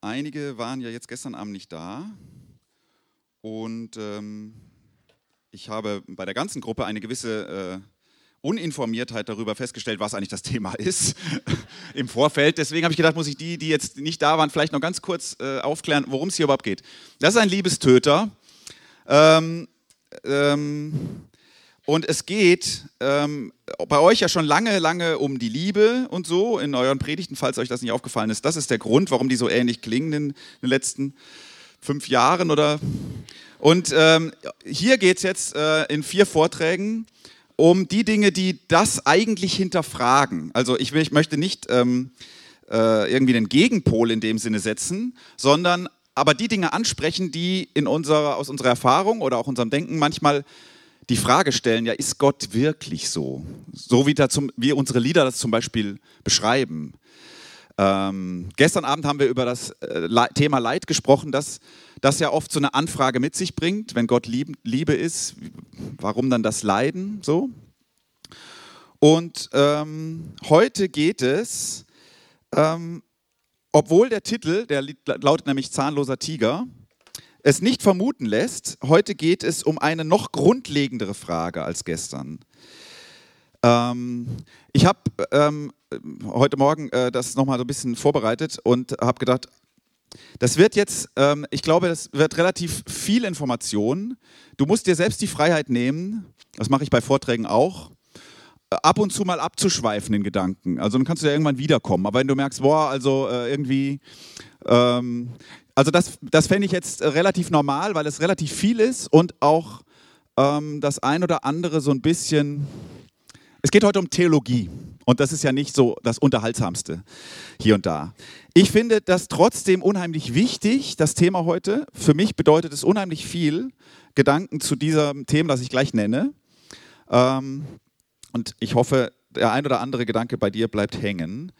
Einige waren ja jetzt gestern Abend nicht da und ähm, ich habe bei der ganzen Gruppe eine gewisse äh, Uninformiertheit darüber festgestellt, was eigentlich das Thema ist im Vorfeld. Deswegen habe ich gedacht, muss ich die, die jetzt nicht da waren, vielleicht noch ganz kurz äh, aufklären, worum es hier überhaupt geht. Das ist ein Liebestöter. Ähm, ähm, und es geht ähm, bei euch ja schon lange, lange um die Liebe und so in euren Predigten, falls euch das nicht aufgefallen ist. Das ist der Grund, warum die so ähnlich klingen in den letzten fünf Jahren oder. Und ähm, hier geht es jetzt äh, in vier Vorträgen um die Dinge, die das eigentlich hinterfragen. Also ich, ich möchte nicht ähm, äh, irgendwie den Gegenpol in dem Sinne setzen, sondern aber die Dinge ansprechen, die in unserer, aus unserer Erfahrung oder auch unserem Denken manchmal die Frage stellen, ja, ist Gott wirklich so? So wie, zum, wie unsere Lieder das zum Beispiel beschreiben. Ähm, gestern Abend haben wir über das äh, Thema Leid gesprochen, dass das ja oft so eine Anfrage mit sich bringt, wenn Gott Lieb, Liebe ist, warum dann das Leiden so? Und ähm, heute geht es, ähm, obwohl der Titel, der lautet nämlich Zahnloser Tiger, es nicht vermuten lässt, heute geht es um eine noch grundlegendere Frage als gestern. Ähm, ich habe ähm, heute Morgen äh, das nochmal so ein bisschen vorbereitet und habe gedacht, das wird jetzt, ähm, ich glaube, das wird relativ viel Information. Du musst dir selbst die Freiheit nehmen, das mache ich bei Vorträgen auch, ab und zu mal abzuschweifen in Gedanken. Also dann kannst du ja irgendwann wiederkommen. Aber wenn du merkst, boah, also äh, irgendwie, ähm, also das, das fände ich jetzt äh, relativ normal, weil es relativ viel ist und auch ähm, das ein oder andere so ein bisschen. Es geht heute um Theologie und das ist ja nicht so das Unterhaltsamste hier und da. Ich finde das trotzdem unheimlich wichtig, das Thema heute. Für mich bedeutet es unheimlich viel, Gedanken zu diesem Thema, das ich gleich nenne. Ähm, und ich hoffe, der ein oder andere Gedanke bei dir bleibt hängen.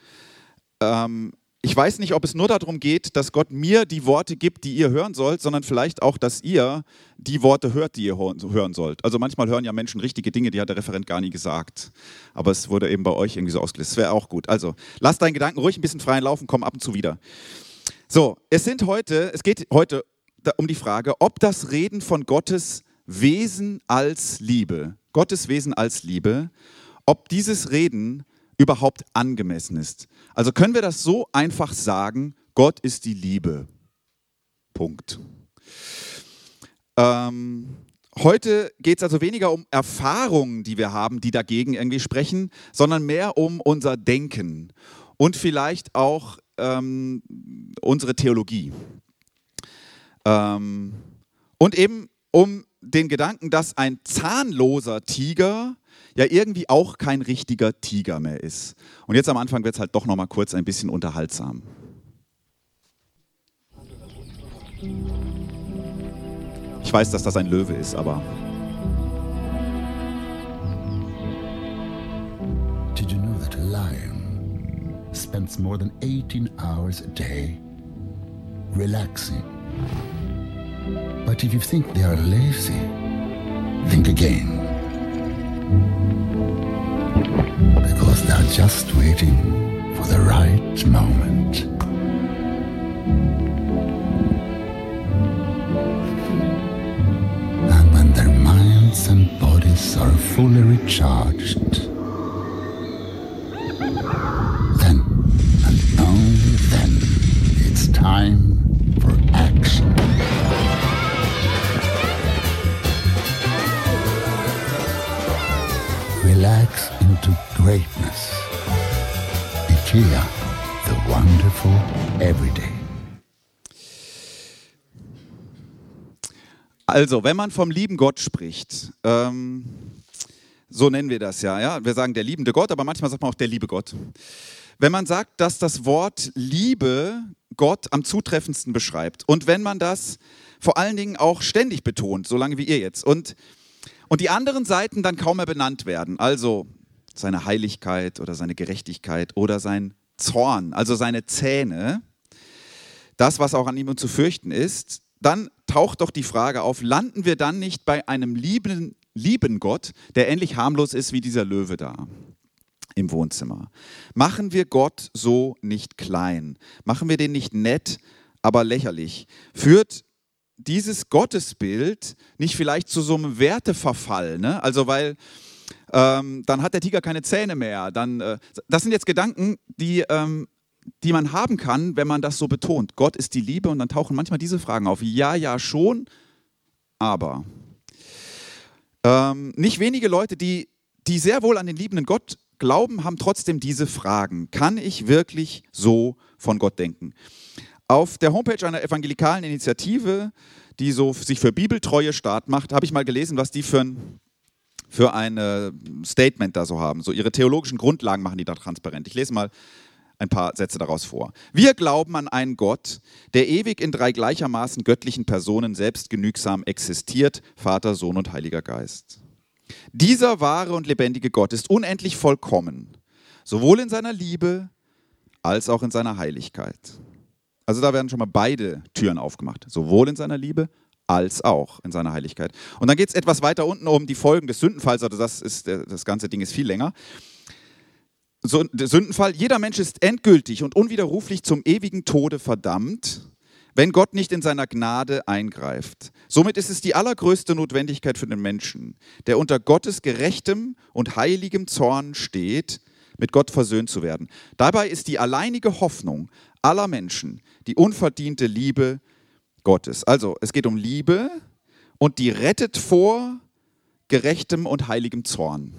Ähm, ich weiß nicht, ob es nur darum geht, dass Gott mir die Worte gibt, die ihr hören sollt, sondern vielleicht auch, dass ihr die Worte hört, die ihr hören sollt. Also manchmal hören ja Menschen richtige Dinge, die hat der Referent gar nie gesagt. Aber es wurde eben bei euch irgendwie so ausgelöst. Das wäre auch gut. Also lasst deinen Gedanken ruhig ein bisschen freien Laufen, komm ab und zu wieder. So, es sind heute, es geht heute um die Frage, ob das Reden von Gottes Wesen als Liebe, Gottes Wesen als Liebe, ob dieses Reden überhaupt angemessen ist. Also können wir das so einfach sagen, Gott ist die Liebe. Punkt. Ähm, heute geht es also weniger um Erfahrungen, die wir haben, die dagegen irgendwie sprechen, sondern mehr um unser Denken und vielleicht auch ähm, unsere Theologie. Ähm, und eben um den Gedanken, dass ein zahnloser Tiger ja irgendwie auch kein richtiger Tiger mehr ist. Und jetzt am Anfang wird es halt doch noch mal kurz ein bisschen unterhaltsam. Ich weiß, dass das ein Löwe ist, aber Did you know that a lion spends more than 18 hours a day relaxing? But if you think they are lazy, think again. Because they're just waiting for the right moment. And when their minds and bodies are fully recharged, then and only then it's time for action. Greatness. IKEA, the wonderful everyday. Also, wenn man vom lieben Gott spricht, ähm, so nennen wir das ja, ja. Wir sagen der liebende Gott, aber manchmal sagt man auch der liebe Gott. Wenn man sagt, dass das Wort Liebe Gott am zutreffendsten beschreibt und wenn man das vor allen Dingen auch ständig betont, so lange wie ihr jetzt, und, und die anderen Seiten dann kaum mehr benannt werden, also seine Heiligkeit oder seine Gerechtigkeit oder sein Zorn, also seine Zähne, das, was auch an ihm zu fürchten ist, dann taucht doch die Frage auf, landen wir dann nicht bei einem lieben, lieben Gott, der ähnlich harmlos ist wie dieser Löwe da im Wohnzimmer? Machen wir Gott so nicht klein? Machen wir den nicht nett, aber lächerlich. Führt dieses Gottesbild nicht vielleicht zu so einem Werteverfall? Ne? Also weil ähm, dann hat der Tiger keine Zähne mehr. Dann, äh, das sind jetzt Gedanken, die, ähm, die man haben kann, wenn man das so betont. Gott ist die Liebe und dann tauchen manchmal diese Fragen auf. Ja, ja, schon, aber. Ähm, nicht wenige Leute, die, die sehr wohl an den liebenden Gott glauben, haben trotzdem diese Fragen. Kann ich wirklich so von Gott denken? Auf der Homepage einer evangelikalen Initiative, die so sich für Bibeltreue Staat macht, habe ich mal gelesen, was die für ein für ein Statement da so haben. So ihre theologischen Grundlagen machen die da transparent. Ich lese mal ein paar Sätze daraus vor. Wir glauben an einen Gott, der ewig in drei gleichermaßen göttlichen Personen selbstgenügsam existiert, Vater, Sohn und Heiliger Geist. Dieser wahre und lebendige Gott ist unendlich vollkommen, sowohl in seiner Liebe als auch in seiner Heiligkeit. Also da werden schon mal beide Türen aufgemacht, sowohl in seiner Liebe als auch in seiner Heiligkeit. Und dann geht es etwas weiter unten um die Folgen des Sündenfalls, also das, ist, das ganze Ding ist viel länger. So, der Sündenfall, jeder Mensch ist endgültig und unwiderruflich zum ewigen Tode verdammt, wenn Gott nicht in seiner Gnade eingreift. Somit ist es die allergrößte Notwendigkeit für den Menschen, der unter Gottes gerechtem und heiligem Zorn steht, mit Gott versöhnt zu werden. Dabei ist die alleinige Hoffnung aller Menschen die unverdiente Liebe Gottes. Also es geht um Liebe und die rettet vor gerechtem und heiligem Zorn.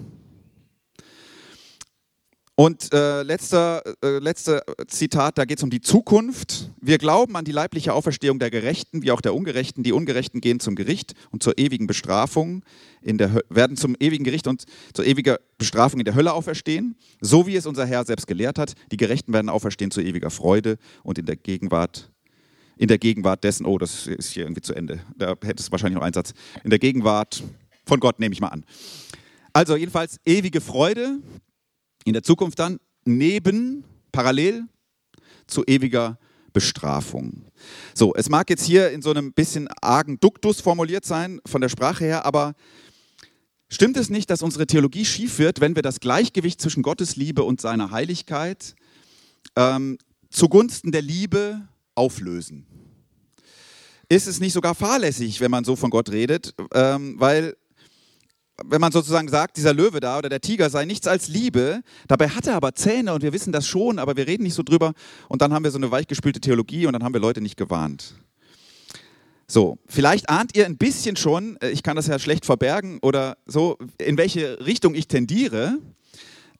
Und äh, letzter, äh, letzter Zitat, da geht es um die Zukunft. Wir glauben an die leibliche Auferstehung der Gerechten wie auch der Ungerechten. Die Ungerechten gehen zum Gericht und zur ewigen Bestrafung, in der, werden zum ewigen Gericht und zur ewigen Bestrafung in der Hölle auferstehen, so wie es unser Herr selbst gelehrt hat. Die Gerechten werden auferstehen zu ewiger Freude und in der Gegenwart in der Gegenwart dessen, oh, das ist hier irgendwie zu Ende, da hätte es wahrscheinlich noch einen Satz, in der Gegenwart von Gott nehme ich mal an. Also jedenfalls ewige Freude in der Zukunft dann, neben, parallel zu ewiger Bestrafung. So, es mag jetzt hier in so einem bisschen argen Duktus formuliert sein, von der Sprache her, aber stimmt es nicht, dass unsere Theologie schief wird, wenn wir das Gleichgewicht zwischen Gottes Liebe und seiner Heiligkeit ähm, zugunsten der Liebe auflösen. Ist es nicht sogar fahrlässig, wenn man so von Gott redet? Ähm, weil, wenn man sozusagen sagt, dieser Löwe da oder der Tiger sei nichts als Liebe, dabei hat er aber Zähne und wir wissen das schon, aber wir reden nicht so drüber und dann haben wir so eine weichgespülte Theologie und dann haben wir Leute nicht gewarnt. So, vielleicht ahnt ihr ein bisschen schon, äh, ich kann das ja schlecht verbergen oder so, in welche Richtung ich tendiere.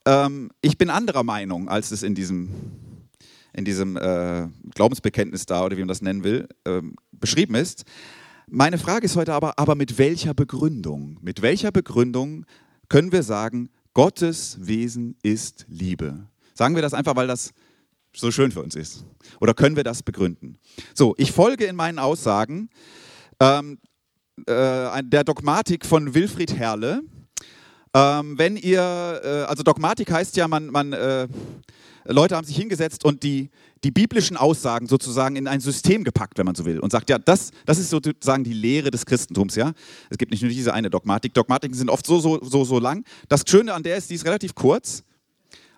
Ähm, ich bin anderer Meinung, als es in diesem in diesem äh, Glaubensbekenntnis da oder wie man das nennen will, äh, beschrieben ist. Meine Frage ist heute aber, aber mit welcher Begründung? Mit welcher Begründung können wir sagen, Gottes Wesen ist Liebe? Sagen wir das einfach, weil das so schön für uns ist? Oder können wir das begründen? So, ich folge in meinen Aussagen ähm, äh, der Dogmatik von Wilfried Herrle. Ähm, wenn ihr, äh, also Dogmatik heißt ja, man, man äh, Leute haben sich hingesetzt und die, die biblischen Aussagen sozusagen in ein System gepackt, wenn man so will, und sagt, ja, das, das ist sozusagen die Lehre des Christentums, ja. Es gibt nicht nur diese eine Dogmatik. Dogmatiken sind oft so, so, so, so lang. Das Schöne an der ist, die ist relativ kurz.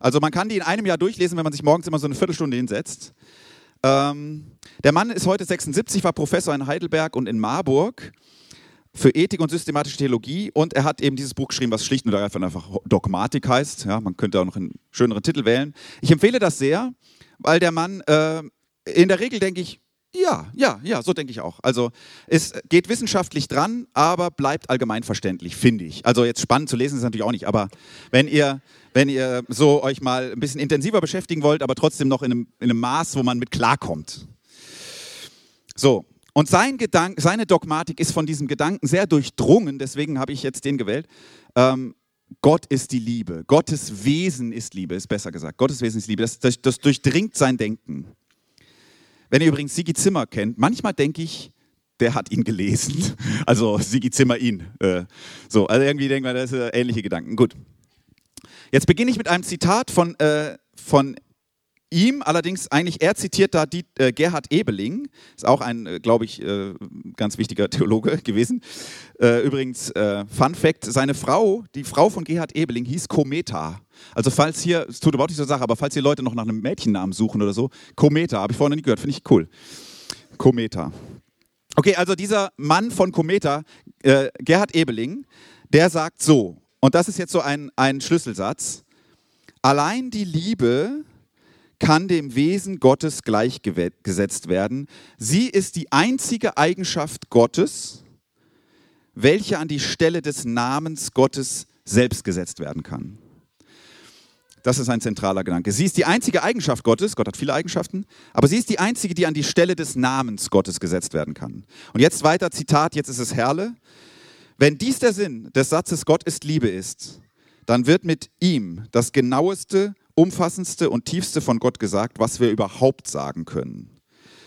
Also man kann die in einem Jahr durchlesen, wenn man sich morgens immer so eine Viertelstunde hinsetzt. Ähm, der Mann ist heute 76, war Professor in Heidelberg und in Marburg für Ethik und systematische Theologie und er hat eben dieses Buch geschrieben, was schlicht und ergreifend einfach Dogmatik heißt. Ja, man könnte auch noch einen schöneren Titel wählen. Ich empfehle das sehr, weil der Mann, äh, in der Regel denke ich, ja, ja, ja, so denke ich auch. Also es geht wissenschaftlich dran, aber bleibt allgemeinverständlich, finde ich. Also jetzt spannend zu lesen ist natürlich auch nicht, aber wenn ihr, wenn ihr so euch mal ein bisschen intensiver beschäftigen wollt, aber trotzdem noch in einem, in einem Maß, wo man mit klarkommt. So, und sein Gedank, seine Dogmatik ist von diesem Gedanken sehr durchdrungen, deswegen habe ich jetzt den gewählt. Ähm, Gott ist die Liebe. Gottes Wesen ist Liebe, ist besser gesagt. Gottes Wesen ist Liebe. Das, das, das durchdringt sein Denken. Wenn ihr übrigens Sigi Zimmer kennt, manchmal denke ich, der hat ihn gelesen. Also Sigi Zimmer ihn. Äh, so, also irgendwie denkt man, das sind ähnliche Gedanken. Gut. Jetzt beginne ich mit einem Zitat von, äh, von ihm allerdings eigentlich, er zitiert da die, äh, Gerhard Ebeling, ist auch ein, äh, glaube ich, äh, ganz wichtiger Theologe gewesen. Äh, übrigens, äh, Fun Fact: Seine Frau, die Frau von Gerhard Ebeling, hieß Kometa. Also, falls hier, es tut überhaupt nicht zur Sache, aber falls hier Leute noch nach einem Mädchennamen suchen oder so, Kometa, habe ich vorher noch nie gehört, finde ich cool. Kometa. Okay, also dieser Mann von Kometa, Gerhard Ebeling, der sagt so, und das ist jetzt so ein, ein Schlüsselsatz, allein die Liebe kann dem Wesen Gottes gleichgesetzt werden. Sie ist die einzige Eigenschaft Gottes, welche an die Stelle des Namens Gottes selbst gesetzt werden kann. Das ist ein zentraler Gedanke. Sie ist die einzige Eigenschaft Gottes, Gott hat viele Eigenschaften, aber sie ist die einzige, die an die Stelle des Namens Gottes gesetzt werden kann. Und jetzt weiter, Zitat, jetzt ist es Herrle. Wenn dies der Sinn des Satzes Gott ist Liebe ist, dann wird mit ihm das genaueste, umfassendste und tiefste von Gott gesagt, was wir überhaupt sagen können.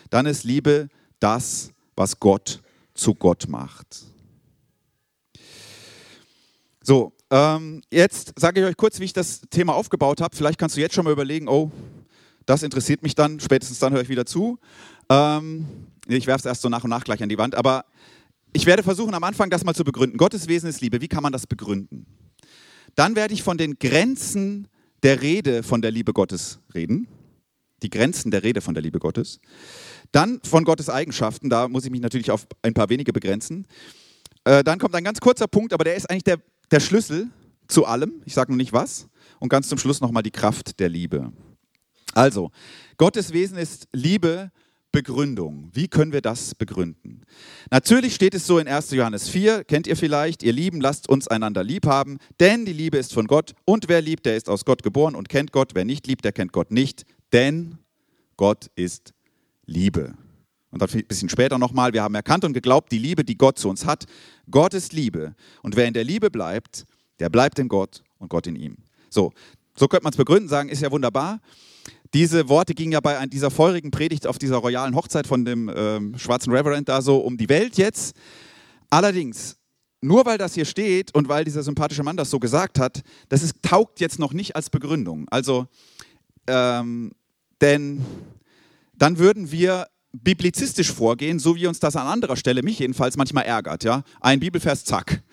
Dann ist Liebe das, was Gott zu Gott macht. So, ähm, jetzt sage ich euch kurz, wie ich das Thema aufgebaut habe. Vielleicht kannst du jetzt schon mal überlegen, oh, das interessiert mich dann, spätestens dann höre ich wieder zu. Ähm, ich werfe es erst so nach und nach gleich an die Wand, aber ich werde versuchen, am Anfang das mal zu begründen. Gottes Wesen ist Liebe. Wie kann man das begründen? Dann werde ich von den Grenzen der Rede von der Liebe Gottes reden. Die Grenzen der Rede von der Liebe Gottes. Dann von Gottes Eigenschaften. Da muss ich mich natürlich auf ein paar wenige begrenzen. Äh, dann kommt ein ganz kurzer Punkt, aber der ist eigentlich der der Schlüssel zu allem, ich sage noch nicht was, und ganz zum Schluss nochmal die Kraft der Liebe. Also, Gottes Wesen ist Liebe, Begründung. Wie können wir das begründen? Natürlich steht es so in 1. Johannes 4, kennt ihr vielleicht, ihr Lieben, lasst uns einander lieb haben, denn die Liebe ist von Gott und wer liebt, der ist aus Gott geboren und kennt Gott, wer nicht liebt, der kennt Gott nicht, denn Gott ist Liebe. Und dann ein bisschen später nochmal, wir haben erkannt und geglaubt, die Liebe, die Gott zu uns hat. Gott ist Liebe. Und wer in der Liebe bleibt, der bleibt in Gott und Gott in ihm. So, so könnte man es begründen, sagen, ist ja wunderbar. Diese Worte gingen ja bei dieser feurigen Predigt auf dieser royalen Hochzeit von dem ähm, schwarzen Reverend da so um die Welt jetzt. Allerdings, nur weil das hier steht und weil dieser sympathische Mann das so gesagt hat, das ist, taugt jetzt noch nicht als Begründung. Also, ähm, denn dann würden wir biblizistisch vorgehen, so wie uns das an anderer Stelle, mich jedenfalls, manchmal ärgert. Ja? Ein Bibelvers, zack.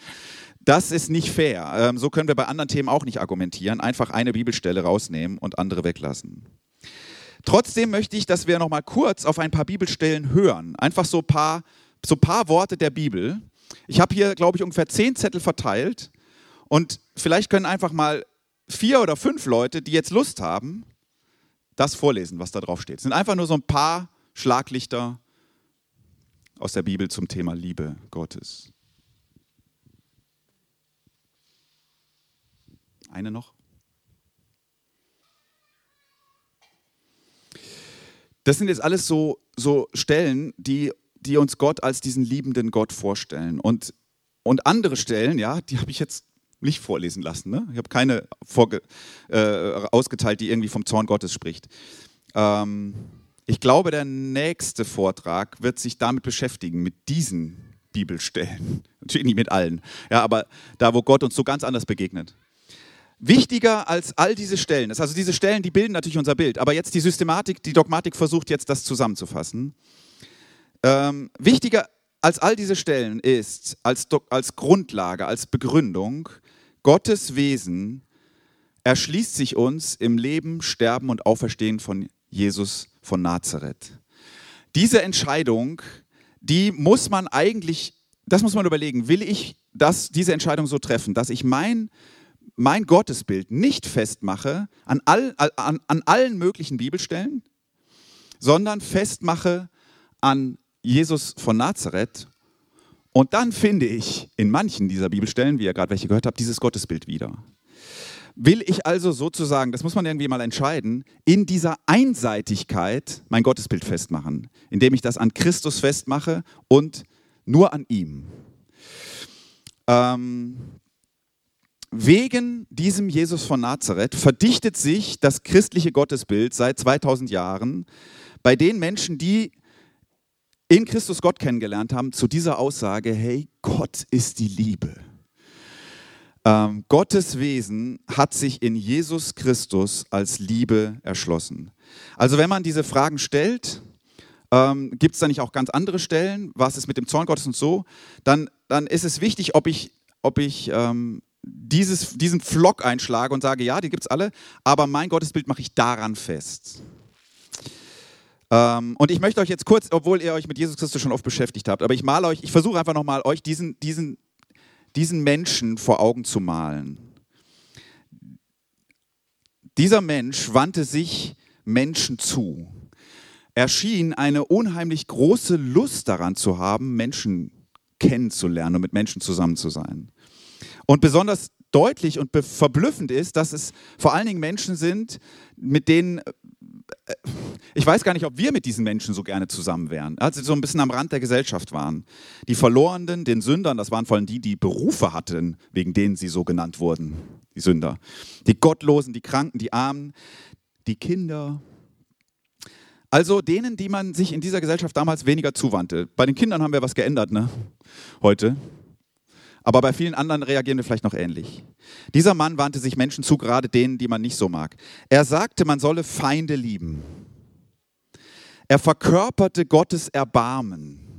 Das ist nicht fair. Ähm, so können wir bei anderen Themen auch nicht argumentieren. Einfach eine Bibelstelle rausnehmen und andere weglassen. Trotzdem möchte ich, dass wir noch mal kurz auf ein paar Bibelstellen hören. Einfach so ein paar, so paar Worte der Bibel. Ich habe hier, glaube ich, ungefähr zehn Zettel verteilt. Und vielleicht können einfach mal vier oder fünf Leute, die jetzt Lust haben, das vorlesen, was da drauf steht. Es sind einfach nur so ein paar Schlaglichter aus der Bibel zum Thema Liebe Gottes. Eine noch? Das sind jetzt alles so, so Stellen, die, die uns Gott als diesen liebenden Gott vorstellen. Und, und andere Stellen, ja, die habe ich jetzt nicht vorlesen lassen. Ne? Ich habe keine vorge, äh, ausgeteilt, die irgendwie vom Zorn Gottes spricht. Ähm, ich glaube, der nächste Vortrag wird sich damit beschäftigen, mit diesen Bibelstellen. Natürlich nicht mit allen, ja, aber da, wo Gott uns so ganz anders begegnet. Wichtiger als all diese Stellen, ist also diese Stellen, die bilden natürlich unser Bild, aber jetzt die Systematik, die Dogmatik versucht jetzt das zusammenzufassen. Ähm, wichtiger als all diese Stellen ist, als, als Grundlage, als Begründung, Gottes Wesen erschließt sich uns im Leben, Sterben und Auferstehen von Jesus von Nazareth. Diese Entscheidung, die muss man eigentlich, das muss man überlegen, will ich das, diese Entscheidung so treffen, dass ich mein, mein Gottesbild nicht festmache an, all, an, an allen möglichen Bibelstellen, sondern festmache an Jesus von Nazareth. Und dann finde ich in manchen dieser Bibelstellen, wie ihr gerade welche gehört habt, dieses Gottesbild wieder. Will ich also sozusagen, das muss man irgendwie mal entscheiden, in dieser Einseitigkeit mein Gottesbild festmachen, indem ich das an Christus festmache und nur an ihm. Ähm, wegen diesem Jesus von Nazareth verdichtet sich das christliche Gottesbild seit 2000 Jahren bei den Menschen, die in Christus Gott kennengelernt haben, zu dieser Aussage, hey, Gott ist die Liebe. Ähm, Gottes Wesen hat sich in Jesus Christus als Liebe erschlossen. Also wenn man diese Fragen stellt, ähm, gibt es da nicht auch ganz andere Stellen, was ist mit dem Zorn Gottes und so, dann, dann ist es wichtig, ob ich, ob ich ähm, dieses, diesen Flock einschlage und sage, ja, die gibt es alle, aber mein Gottesbild mache ich daran fest. Ähm, und ich möchte euch jetzt kurz, obwohl ihr euch mit Jesus Christus schon oft beschäftigt habt, aber ich male euch, ich versuche einfach nochmal euch diesen, diesen, diesen Menschen vor Augen zu malen. Dieser Mensch wandte sich Menschen zu. Er schien eine unheimlich große Lust daran zu haben, Menschen kennenzulernen und mit Menschen zusammen zu sein. Und besonders deutlich und verblüffend ist, dass es vor allen Dingen Menschen sind, mit denen, äh, ich weiß gar nicht, ob wir mit diesen Menschen so gerne zusammen wären, also so ein bisschen am Rand der Gesellschaft waren. Die Verlorenen, den Sündern, das waren vor allem die, die Berufe hatten, wegen denen sie so genannt wurden, die Sünder. Die Gottlosen, die Kranken, die Armen, die Kinder. Also denen, die man sich in dieser Gesellschaft damals weniger zuwandte. Bei den Kindern haben wir was geändert, ne? Heute. Aber bei vielen anderen reagieren wir vielleicht noch ähnlich. Dieser Mann wandte sich Menschen zu, gerade denen, die man nicht so mag. Er sagte, man solle Feinde lieben. Er verkörperte Gottes Erbarmen.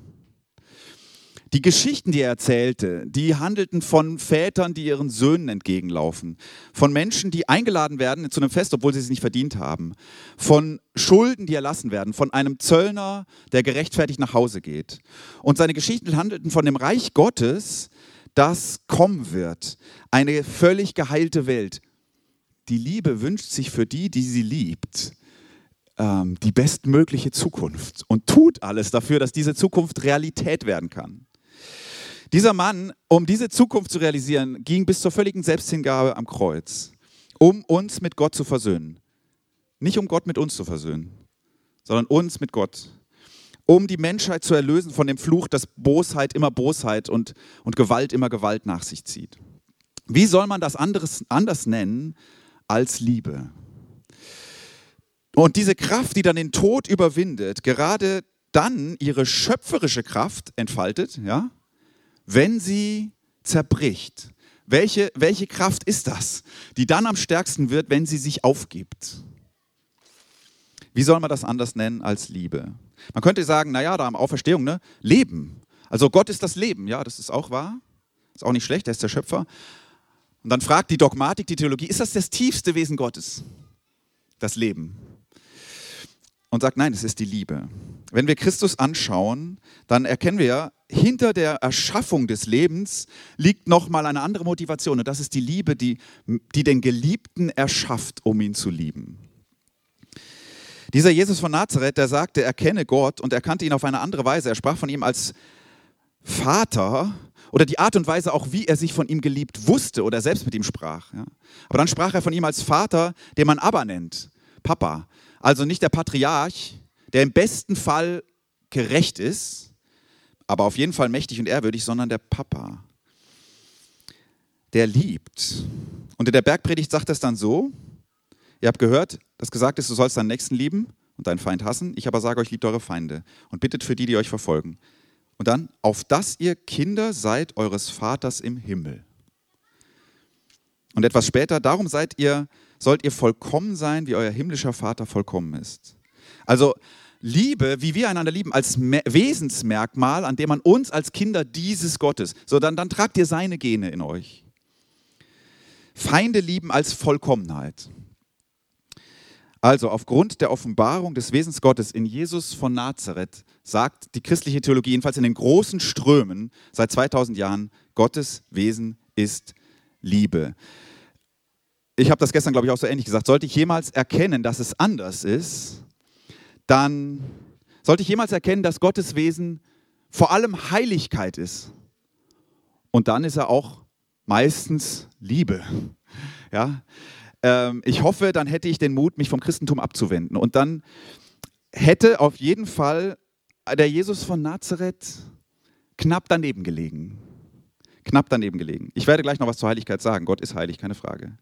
Die Geschichten, die er erzählte, die handelten von Vätern, die ihren Söhnen entgegenlaufen, von Menschen, die eingeladen werden zu einem Fest, obwohl sie es nicht verdient haben, von Schulden, die erlassen werden, von einem Zöllner, der gerechtfertigt nach Hause geht. Und seine Geschichten handelten von dem Reich Gottes, das kommen wird. Eine völlig geheilte Welt. Die Liebe wünscht sich für die, die sie liebt, ähm, die bestmögliche Zukunft und tut alles dafür, dass diese Zukunft Realität werden kann. Dieser Mann, um diese Zukunft zu realisieren, ging bis zur völligen Selbsthingabe am Kreuz, um uns mit Gott zu versöhnen. Nicht um Gott mit uns zu versöhnen, sondern uns mit Gott um die Menschheit zu erlösen von dem Fluch, dass Bosheit immer Bosheit und, und Gewalt immer Gewalt nach sich zieht. Wie soll man das anderes, anders nennen als Liebe? Und diese Kraft, die dann den Tod überwindet, gerade dann ihre schöpferische Kraft entfaltet, ja, wenn sie zerbricht. Welche, welche Kraft ist das, die dann am stärksten wird, wenn sie sich aufgibt? Wie soll man das anders nennen als Liebe? Man könnte sagen, naja, da am Auferstehung, ne? Leben. Also Gott ist das Leben, ja, das ist auch wahr. Ist auch nicht schlecht, er ist der Schöpfer. Und dann fragt die Dogmatik, die Theologie, ist das das tiefste Wesen Gottes? Das Leben. Und sagt, nein, es ist die Liebe. Wenn wir Christus anschauen, dann erkennen wir, hinter der Erschaffung des Lebens liegt nochmal eine andere Motivation. Und das ist die Liebe, die, die den Geliebten erschafft, um ihn zu lieben. Dieser Jesus von Nazareth, der sagte, er kenne Gott und er kannte ihn auf eine andere Weise. Er sprach von ihm als Vater oder die Art und Weise auch, wie er sich von ihm geliebt wusste oder selbst mit ihm sprach. Aber dann sprach er von ihm als Vater, den man aber nennt, Papa. Also nicht der Patriarch, der im besten Fall gerecht ist, aber auf jeden Fall mächtig und ehrwürdig, sondern der Papa, der liebt. Und in der Bergpredigt sagt er es dann so, Ihr habt gehört, dass gesagt ist, du sollst deinen Nächsten lieben und deinen Feind hassen. Ich aber sage euch, liebt eure Feinde und bittet für die, die euch verfolgen. Und dann, auf dass ihr Kinder seid eures Vaters im Himmel. Und etwas später, darum seid ihr, sollt ihr vollkommen sein, wie euer himmlischer Vater vollkommen ist. Also Liebe, wie wir einander lieben, als Wesensmerkmal, an dem man uns als Kinder dieses Gottes, so dann, dann tragt ihr seine Gene in euch. Feinde lieben als Vollkommenheit. Also aufgrund der Offenbarung des Wesens Gottes in Jesus von Nazareth sagt die christliche Theologie jedenfalls in den großen Strömen seit 2000 Jahren, Gottes Wesen ist Liebe. Ich habe das gestern, glaube ich, auch so ähnlich gesagt. Sollte ich jemals erkennen, dass es anders ist, dann sollte ich jemals erkennen, dass Gottes Wesen vor allem Heiligkeit ist. Und dann ist er auch meistens Liebe. Ja, ähm, ich hoffe, dann hätte ich den Mut, mich vom Christentum abzuwenden. Und dann hätte auf jeden Fall der Jesus von Nazareth knapp daneben gelegen. Knapp daneben gelegen. Ich werde gleich noch was zur Heiligkeit sagen. Gott ist heilig, keine Frage.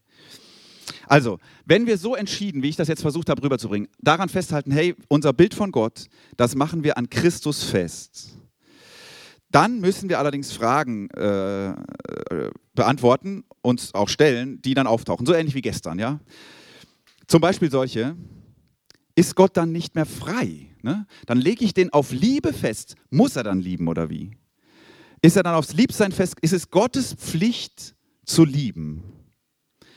Also, wenn wir so entschieden, wie ich das jetzt versucht habe rüberzubringen, daran festhalten, hey, unser Bild von Gott, das machen wir an Christus fest. Dann müssen wir allerdings Fragen äh, äh, beantworten, uns auch stellen, die dann auftauchen, so ähnlich wie gestern. Ja? Zum Beispiel solche, ist Gott dann nicht mehr frei? Ne? Dann lege ich den auf Liebe fest. Muss er dann lieben oder wie? Ist er dann aufs Liebsein fest? Ist es Gottes Pflicht zu lieben?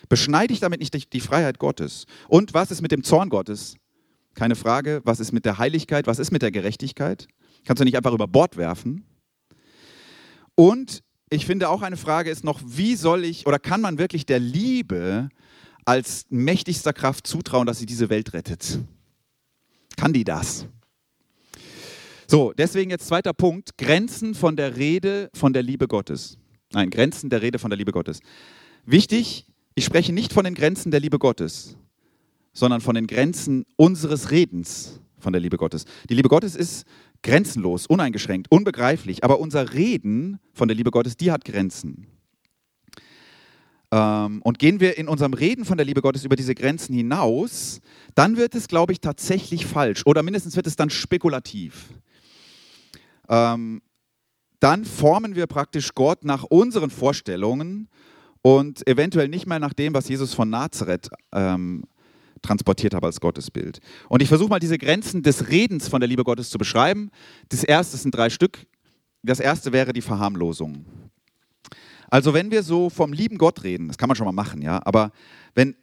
Beschneide ich damit nicht die Freiheit Gottes? Und was ist mit dem Zorn Gottes? keine Frage. Was ist mit der Heiligkeit? Was ist mit der Gerechtigkeit? Kannst du nicht einfach über Bord werfen. Und ich finde auch eine Frage ist noch, wie soll ich oder kann man wirklich der Liebe als mächtigster Kraft zutrauen, dass sie diese Welt rettet? Kann die das? So, deswegen jetzt zweiter Punkt, Grenzen von der Rede von der Liebe Gottes. Nein, Grenzen der Rede von der Liebe Gottes. Wichtig, ich spreche nicht von den Grenzen der Liebe Gottes, sondern von den Grenzen unseres Redens von der Liebe Gottes. Die Liebe Gottes ist grenzenlos, uneingeschränkt, unbegreiflich, aber unser Reden von der Liebe Gottes, die hat Grenzen. Ähm, und gehen wir in unserem Reden von der Liebe Gottes über diese Grenzen hinaus, dann wird es, glaube ich, tatsächlich falsch. Oder mindestens wird es dann spekulativ. Ähm, dann formen wir praktisch Gott nach unseren Vorstellungen und eventuell nicht mehr nach dem, was Jesus von Nazareth ähm, transportiert hat als Gottesbild. Und ich versuche mal diese Grenzen des Redens von der Liebe Gottes zu beschreiben. Das erste sind drei Stück. Das erste wäre die Verharmlosung. Also wenn wir so vom lieben Gott reden, das kann man schon mal machen, ja, aber wenn,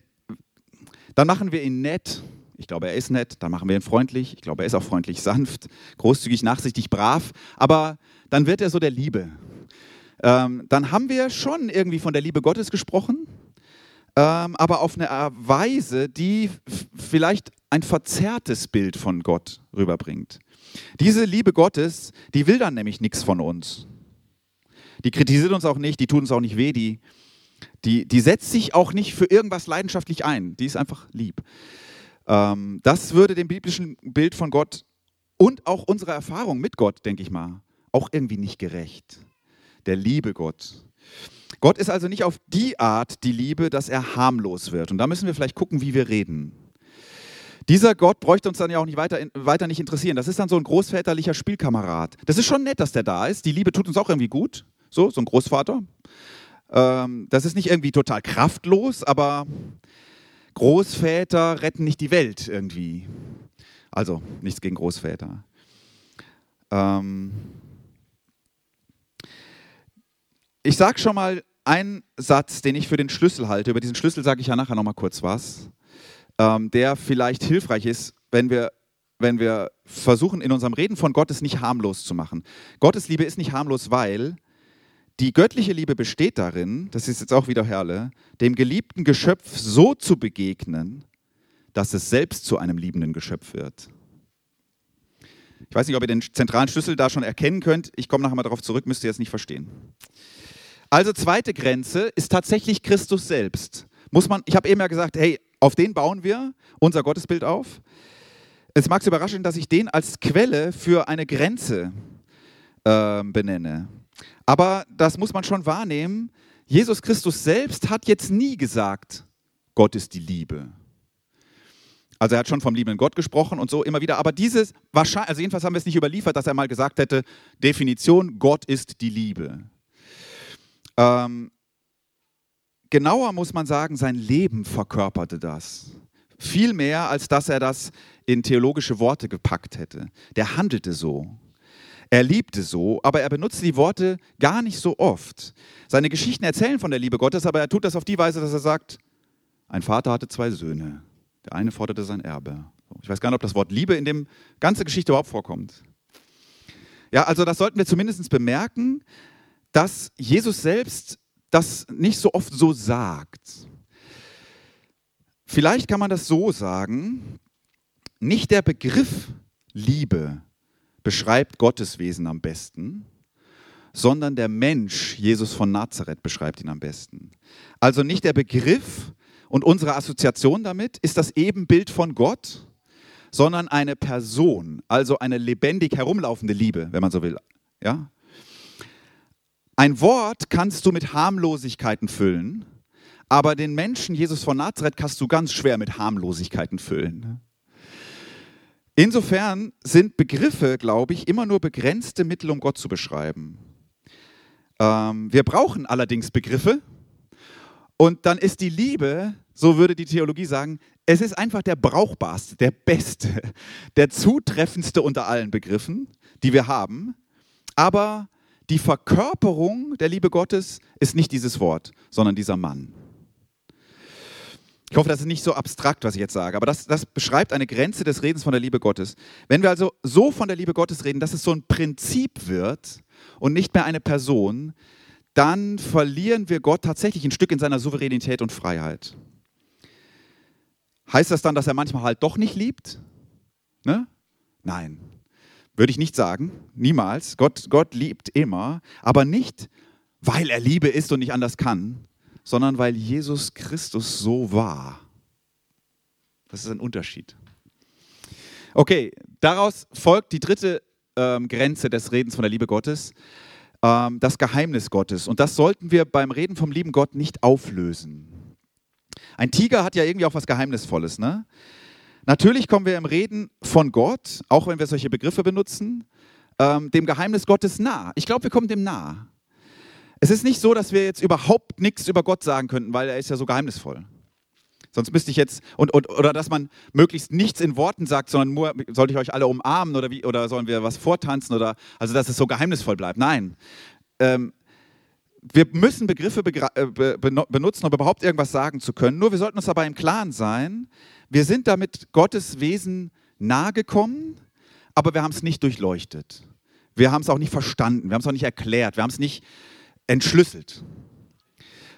dann machen wir ihn nett, ich glaube, er ist nett, dann machen wir ihn freundlich. Ich glaube, er ist auch freundlich, sanft, großzügig, nachsichtig, brav. Aber dann wird er so der Liebe. Ähm, dann haben wir schon irgendwie von der Liebe Gottes gesprochen, ähm, aber auf eine Weise, die vielleicht ein verzerrtes Bild von Gott rüberbringt. Diese Liebe Gottes, die will dann nämlich nichts von uns. Die kritisiert uns auch nicht, die tut uns auch nicht weh, die, die, die setzt sich auch nicht für irgendwas leidenschaftlich ein. Die ist einfach lieb. Ähm, das würde dem biblischen Bild von Gott und auch unserer Erfahrung mit Gott, denke ich mal, auch irgendwie nicht gerecht. Der liebe Gott. Gott ist also nicht auf die Art die Liebe, dass er harmlos wird. Und da müssen wir vielleicht gucken, wie wir reden. Dieser Gott bräuchte uns dann ja auch nicht weiter, weiter nicht interessieren. Das ist dann so ein großväterlicher Spielkamerad. Das ist schon nett, dass der da ist. Die Liebe tut uns auch irgendwie gut. So, so ein Großvater. Ähm, das ist nicht irgendwie total kraftlos, aber Großväter retten nicht die Welt irgendwie. Also nichts gegen Großväter. Ähm ich sage schon mal einen Satz, den ich für den Schlüssel halte. Über diesen Schlüssel sage ich ja nachher noch mal kurz was, ähm, der vielleicht hilfreich ist, wenn wir, wenn wir versuchen, in unserem Reden von Gottes nicht harmlos zu machen. Gottes Liebe ist nicht harmlos, weil die göttliche Liebe besteht darin, das ist jetzt auch wieder Herle, dem geliebten Geschöpf so zu begegnen, dass es selbst zu einem liebenden Geschöpf wird. Ich weiß nicht, ob ihr den zentralen Schlüssel da schon erkennen könnt. Ich komme nachher mal darauf zurück, müsst ihr jetzt nicht verstehen. Also zweite Grenze ist tatsächlich Christus selbst. Muss man, ich habe eben ja gesagt, hey, auf den bauen wir unser Gottesbild auf. Es mag überraschen, dass ich den als Quelle für eine Grenze äh, benenne. Aber das muss man schon wahrnehmen. Jesus Christus selbst hat jetzt nie gesagt, Gott ist die Liebe. Also er hat schon vom liebenden Gott gesprochen und so immer wieder. Aber dieses, wahrscheinlich, also jedenfalls haben wir es nicht überliefert, dass er mal gesagt hätte, Definition, Gott ist die Liebe. Ähm, genauer muss man sagen, sein Leben verkörperte das. Viel mehr, als dass er das in theologische Worte gepackt hätte. Der handelte so. Er liebte so, aber er benutzte die Worte gar nicht so oft. Seine Geschichten erzählen von der Liebe Gottes, aber er tut das auf die Weise, dass er sagt, ein Vater hatte zwei Söhne. Der eine forderte sein Erbe. Ich weiß gar nicht, ob das Wort Liebe in dem ganzen Geschichte überhaupt vorkommt. Ja, also das sollten wir zumindest bemerken, dass Jesus selbst das nicht so oft so sagt. Vielleicht kann man das so sagen, nicht der Begriff Liebe beschreibt Gottes Wesen am besten, sondern der Mensch, Jesus von Nazareth, beschreibt ihn am besten. Also nicht der Begriff und unsere Assoziation damit ist das Ebenbild von Gott, sondern eine Person, also eine lebendig herumlaufende Liebe, wenn man so will. Ja? Ein Wort kannst du mit Harmlosigkeiten füllen, aber den Menschen Jesus von Nazareth kannst du ganz schwer mit Harmlosigkeiten füllen. Insofern sind Begriffe, glaube ich, immer nur begrenzte Mittel, um Gott zu beschreiben. Ähm, wir brauchen allerdings Begriffe und dann ist die Liebe, so würde die Theologie sagen, es ist einfach der brauchbarste, der beste, der zutreffendste unter allen Begriffen, die wir haben. Aber die Verkörperung der Liebe Gottes ist nicht dieses Wort, sondern dieser Mann. Ich hoffe, das ist nicht so abstrakt, was ich jetzt sage, aber das, das beschreibt eine Grenze des Redens von der Liebe Gottes. Wenn wir also so von der Liebe Gottes reden, dass es so ein Prinzip wird und nicht mehr eine Person, dann verlieren wir Gott tatsächlich ein Stück in seiner Souveränität und Freiheit. Heißt das dann, dass er manchmal halt doch nicht liebt? Ne? Nein, würde ich nicht sagen, niemals. Gott, Gott liebt immer, aber nicht, weil er Liebe ist und nicht anders kann, sondern weil Jesus Christus so war. Das ist ein Unterschied. Okay, daraus folgt die dritte ähm, Grenze des Redens von der Liebe Gottes, ähm, das Geheimnis Gottes. Und das sollten wir beim Reden vom lieben Gott nicht auflösen. Ein Tiger hat ja irgendwie auch was Geheimnisvolles. Ne? Natürlich kommen wir im Reden von Gott, auch wenn wir solche Begriffe benutzen, ähm, dem Geheimnis Gottes nah. Ich glaube, wir kommen dem nah. Es ist nicht so, dass wir jetzt überhaupt nichts über Gott sagen könnten, weil er ist ja so geheimnisvoll. Sonst müsste ich jetzt, und, und, oder dass man möglichst nichts in Worten sagt, sondern nur, soll ich euch alle umarmen oder, wie, oder sollen wir was vortanzen oder, also dass es so geheimnisvoll bleibt. Nein. Ähm, wir müssen Begriffe äh, benutzen, um überhaupt irgendwas sagen zu können. Nur wir sollten uns dabei im Klaren sein, wir sind damit Gottes Wesen nahe gekommen, aber wir haben es nicht durchleuchtet. Wir haben es auch nicht verstanden, wir haben es auch nicht erklärt, wir haben es nicht entschlüsselt.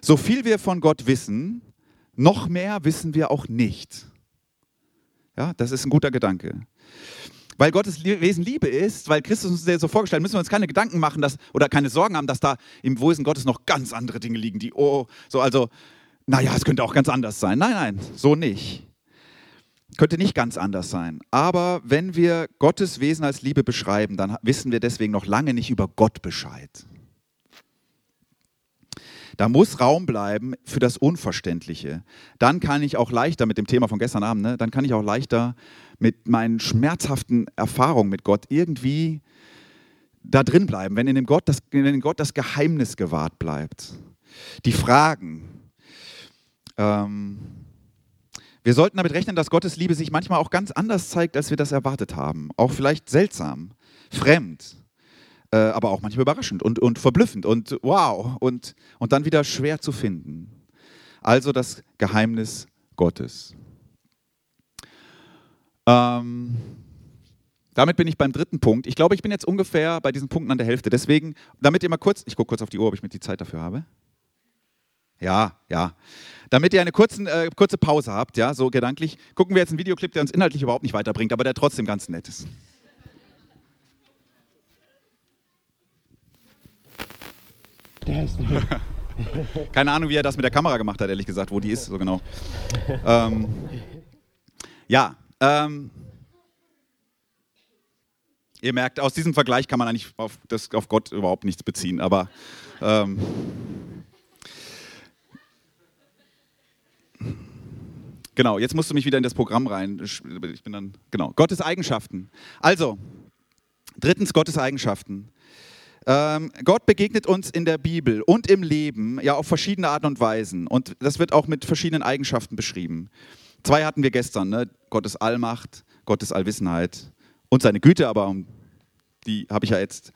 So viel wir von Gott wissen, noch mehr wissen wir auch nicht. Ja, das ist ein guter Gedanke. Weil Gottes Wesen Liebe ist, weil Christus uns das so vorgestellt hat, müssen wir uns keine Gedanken machen dass, oder keine Sorgen haben, dass da im Wesen Gottes noch ganz andere Dinge liegen, die, oh, so, also, naja, es könnte auch ganz anders sein. Nein, nein, so nicht. Könnte nicht ganz anders sein. Aber wenn wir Gottes Wesen als Liebe beschreiben, dann wissen wir deswegen noch lange nicht über Gott Bescheid. Da muss Raum bleiben für das Unverständliche. Dann kann ich auch leichter mit dem Thema von gestern Abend, ne, dann kann ich auch leichter mit meinen schmerzhaften Erfahrungen mit Gott irgendwie da drin bleiben, wenn in dem Gott das, in Gott das Geheimnis gewahrt bleibt. Die Fragen. Ähm, wir sollten damit rechnen, dass Gottes Liebe sich manchmal auch ganz anders zeigt, als wir das erwartet haben. Auch vielleicht seltsam, fremd äh, aber auch manchmal überraschend und, und verblüffend und wow und, und dann wieder schwer zu finden. Also das Geheimnis Gottes. Ähm, damit bin ich beim dritten Punkt. Ich glaube, ich bin jetzt ungefähr bei diesen Punkten an der Hälfte. Deswegen, damit ihr mal kurz, ich gucke kurz auf die Uhr, ob ich mit die Zeit dafür habe. Ja, ja. Damit ihr eine kurzen, äh, kurze Pause habt, ja, so gedanklich, gucken wir jetzt einen Videoclip, der uns inhaltlich überhaupt nicht weiterbringt, aber der trotzdem ganz nett ist. Keine Ahnung, wie er das mit der Kamera gemacht hat, ehrlich gesagt, wo die ist, so genau. ähm, ja, ähm, ihr merkt, aus diesem Vergleich kann man eigentlich auf, das, auf Gott überhaupt nichts beziehen, aber ähm, genau, jetzt musst du mich wieder in das Programm rein. Ich bin dann, genau, Gottes Eigenschaften. Also, drittens Gottes Eigenschaften. Ähm, Gott begegnet uns in der Bibel und im Leben ja auf verschiedene Arten und Weisen. Und das wird auch mit verschiedenen Eigenschaften beschrieben. Zwei hatten wir gestern, ne? Gottes Allmacht, Gottes Allwissenheit und seine Güte, aber die habe ich ja jetzt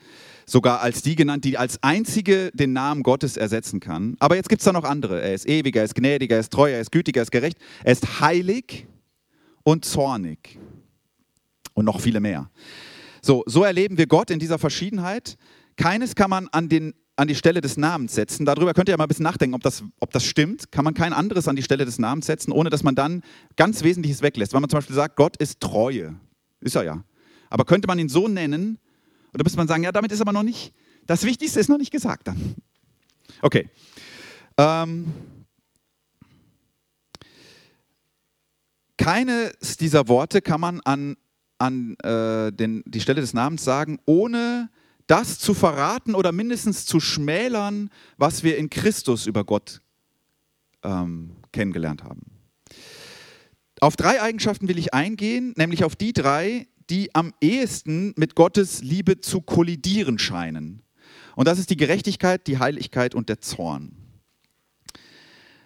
sogar als die genannt, die als einzige den Namen Gottes ersetzen kann. Aber jetzt gibt es da noch andere. Er ist ewig, er ist gnädig, er ist treu, er ist gütig, er ist gerecht, er ist heilig und zornig. Und noch viele mehr. So, so erleben wir Gott in dieser Verschiedenheit. Keines kann man an, den, an die Stelle des Namens setzen. Darüber könnt ihr ja mal ein bisschen nachdenken, ob das, ob das stimmt. Kann man kein anderes an die Stelle des Namens setzen, ohne dass man dann ganz Wesentliches weglässt. Wenn man zum Beispiel sagt, Gott ist Treue. Ist er ja. Aber könnte man ihn so nennen, oder müsste man sagen, ja, damit ist aber noch nicht, das Wichtigste ist noch nicht gesagt dann. Okay. Ähm, keines dieser Worte kann man an, an äh, den, die Stelle des Namens sagen, ohne das zu verraten oder mindestens zu schmälern, was wir in Christus über Gott ähm, kennengelernt haben. Auf drei Eigenschaften will ich eingehen, nämlich auf die drei, die am ehesten mit Gottes Liebe zu kollidieren scheinen. Und das ist die Gerechtigkeit, die Heiligkeit und der Zorn.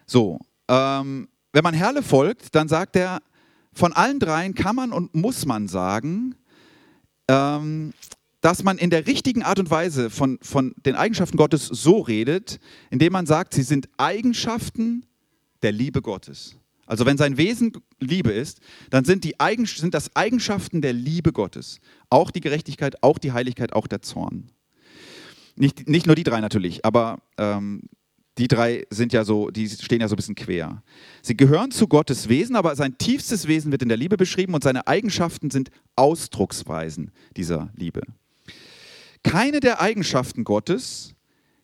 So, ähm, wenn man Herle folgt, dann sagt er, von allen dreien kann man und muss man sagen, ähm, dass man in der richtigen Art und Weise von, von den Eigenschaften Gottes so redet, indem man sagt, sie sind Eigenschaften der Liebe Gottes. Also wenn sein Wesen Liebe ist, dann sind, die Eigen, sind das Eigenschaften der Liebe Gottes. Auch die Gerechtigkeit, auch die Heiligkeit, auch der Zorn. Nicht, nicht nur die drei natürlich, aber ähm, die drei sind ja so, die stehen ja so ein bisschen quer. Sie gehören zu Gottes Wesen, aber sein tiefstes Wesen wird in der Liebe beschrieben und seine Eigenschaften sind Ausdrucksweisen dieser Liebe. Keine der Eigenschaften Gottes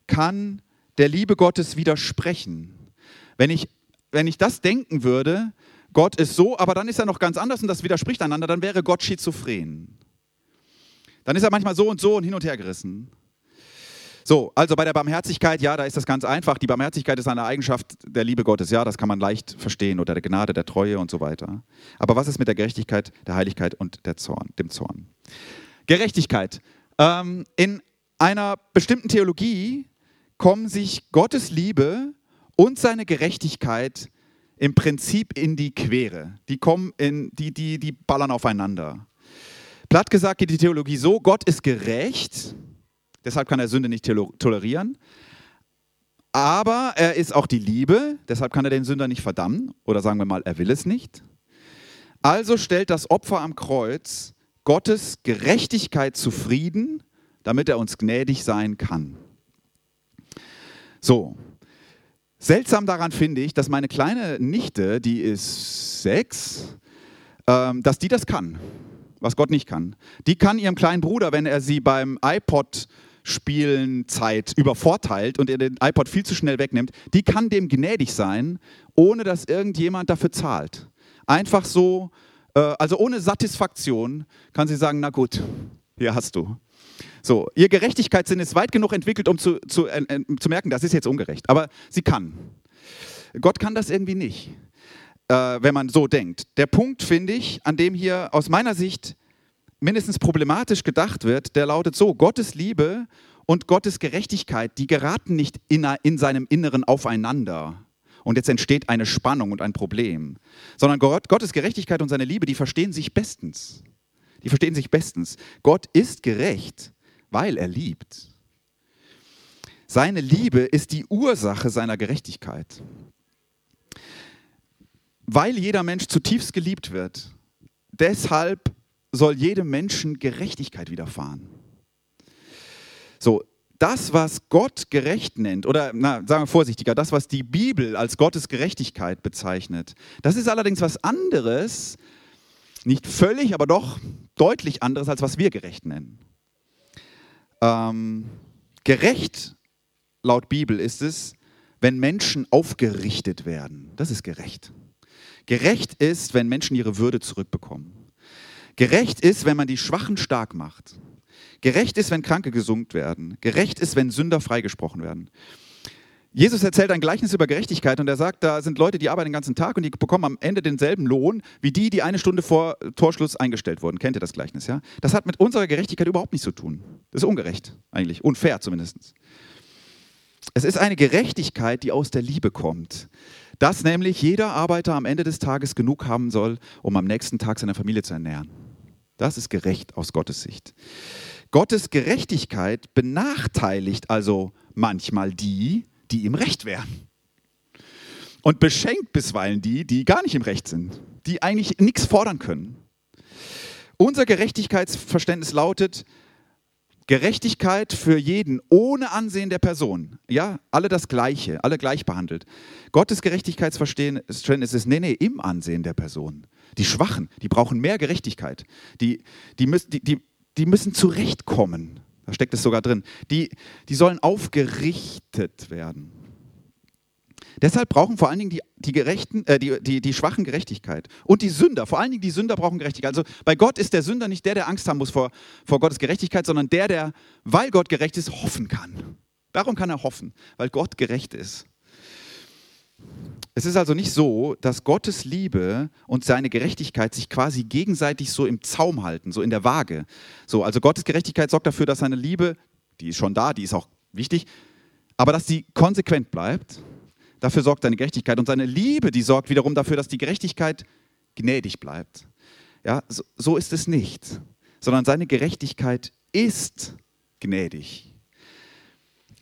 kann der Liebe Gottes widersprechen. Wenn ich, wenn ich das denken würde, Gott ist so, aber dann ist er noch ganz anders und das widerspricht einander, dann wäre Gott schizophren. Dann ist er manchmal so und so und hin und her gerissen. So, also bei der Barmherzigkeit, ja, da ist das ganz einfach. Die Barmherzigkeit ist eine Eigenschaft der Liebe Gottes, ja, das kann man leicht verstehen, oder der Gnade, der Treue und so weiter. Aber was ist mit der Gerechtigkeit, der Heiligkeit und der Zorn, dem Zorn? Gerechtigkeit. Ähm, in einer bestimmten Theologie kommen sich Gottes Liebe und seine Gerechtigkeit im Prinzip in die Quere. Die kommen in, die, die, die ballern aufeinander. Platt gesagt geht die Theologie so: Gott ist gerecht, deshalb kann er Sünde nicht tolerieren. Aber er ist auch die Liebe, deshalb kann er den Sünder nicht verdammen. Oder sagen wir mal, er will es nicht. Also stellt das Opfer am Kreuz Gottes Gerechtigkeit zufrieden, damit er uns gnädig sein kann. So, seltsam daran finde ich, dass meine kleine Nichte, die ist sechs, ähm, dass die das kann, was Gott nicht kann. Die kann ihrem kleinen Bruder, wenn er sie beim iPod Spielen Zeit übervorteilt und er den iPod viel zu schnell wegnimmt, die kann dem gnädig sein, ohne dass irgendjemand dafür zahlt. Einfach so, äh, also ohne Satisfaktion kann sie sagen, na gut, hier hast du. So, ihr Gerechtigkeitssinn ist weit genug entwickelt, um zu, zu, äh, äh, zu merken, das ist jetzt ungerecht. Aber sie kann. Gott kann das irgendwie nicht, äh, wenn man so denkt. Der Punkt, finde ich, an dem hier aus meiner Sicht mindestens problematisch gedacht wird, der lautet so, Gottes Liebe und Gottes Gerechtigkeit, die geraten nicht in, in seinem Inneren aufeinander. Und jetzt entsteht eine Spannung und ein Problem. Sondern Gott, Gottes Gerechtigkeit und seine Liebe, die verstehen sich bestens. Die verstehen sich bestens. Gott ist gerecht, weil er liebt. Seine Liebe ist die Ursache seiner Gerechtigkeit. Weil jeder Mensch zutiefst geliebt wird, deshalb soll jedem Menschen Gerechtigkeit widerfahren. So, das, was Gott gerecht nennt, oder na, sagen wir vorsichtiger, das, was die Bibel als Gottes Gerechtigkeit bezeichnet, das ist allerdings was anderes, nicht völlig, aber doch deutlich anderes, als was wir gerecht nennen. Ähm, gerecht laut Bibel ist es, wenn Menschen aufgerichtet werden. Das ist gerecht. Gerecht ist, wenn Menschen ihre Würde zurückbekommen. Gerecht ist, wenn man die Schwachen stark macht. Gerecht ist, wenn Kranke gesund werden. Gerecht ist, wenn Sünder freigesprochen werden. Jesus erzählt ein Gleichnis über Gerechtigkeit und er sagt, da sind Leute, die arbeiten den ganzen Tag und die bekommen am Ende denselben Lohn wie die, die eine Stunde vor Torschluss eingestellt wurden. Kennt ihr das Gleichnis, ja? Das hat mit unserer Gerechtigkeit überhaupt nichts zu tun. Das ist ungerecht eigentlich, unfair zumindest. Es ist eine Gerechtigkeit, die aus der Liebe kommt. Dass nämlich jeder Arbeiter am Ende des Tages genug haben soll, um am nächsten Tag seine Familie zu ernähren. Das ist gerecht aus Gottes Sicht. Gottes Gerechtigkeit benachteiligt also manchmal die, die im Recht wären. Und beschenkt bisweilen die, die gar nicht im Recht sind, die eigentlich nichts fordern können. Unser Gerechtigkeitsverständnis lautet, Gerechtigkeit für jeden ohne Ansehen der Person. Ja, alle das Gleiche, alle gleich behandelt. Gottes Gerechtigkeitsverständnis ist, nee, nee, im Ansehen der Person. Die Schwachen, die brauchen mehr Gerechtigkeit. Die, die, müssen, die, die, die müssen zurechtkommen. Da steckt es sogar drin. Die, die sollen aufgerichtet werden. Deshalb brauchen vor allen Dingen die, die, Gerechten, äh, die, die, die Schwachen Gerechtigkeit. Und die Sünder, vor allen Dingen die Sünder brauchen Gerechtigkeit. Also bei Gott ist der Sünder nicht der, der Angst haben muss vor, vor Gottes Gerechtigkeit, sondern der, der, weil Gott gerecht ist, hoffen kann. Darum kann er hoffen, weil Gott gerecht ist. Es ist also nicht so, dass Gottes Liebe und seine Gerechtigkeit sich quasi gegenseitig so im Zaum halten, so in der Waage. So, also Gottes Gerechtigkeit sorgt dafür, dass seine Liebe, die ist schon da, die ist auch wichtig, aber dass sie konsequent bleibt. Dafür sorgt seine Gerechtigkeit und seine Liebe, die sorgt wiederum dafür, dass die Gerechtigkeit gnädig bleibt. Ja, so, so ist es nicht, sondern seine Gerechtigkeit ist gnädig.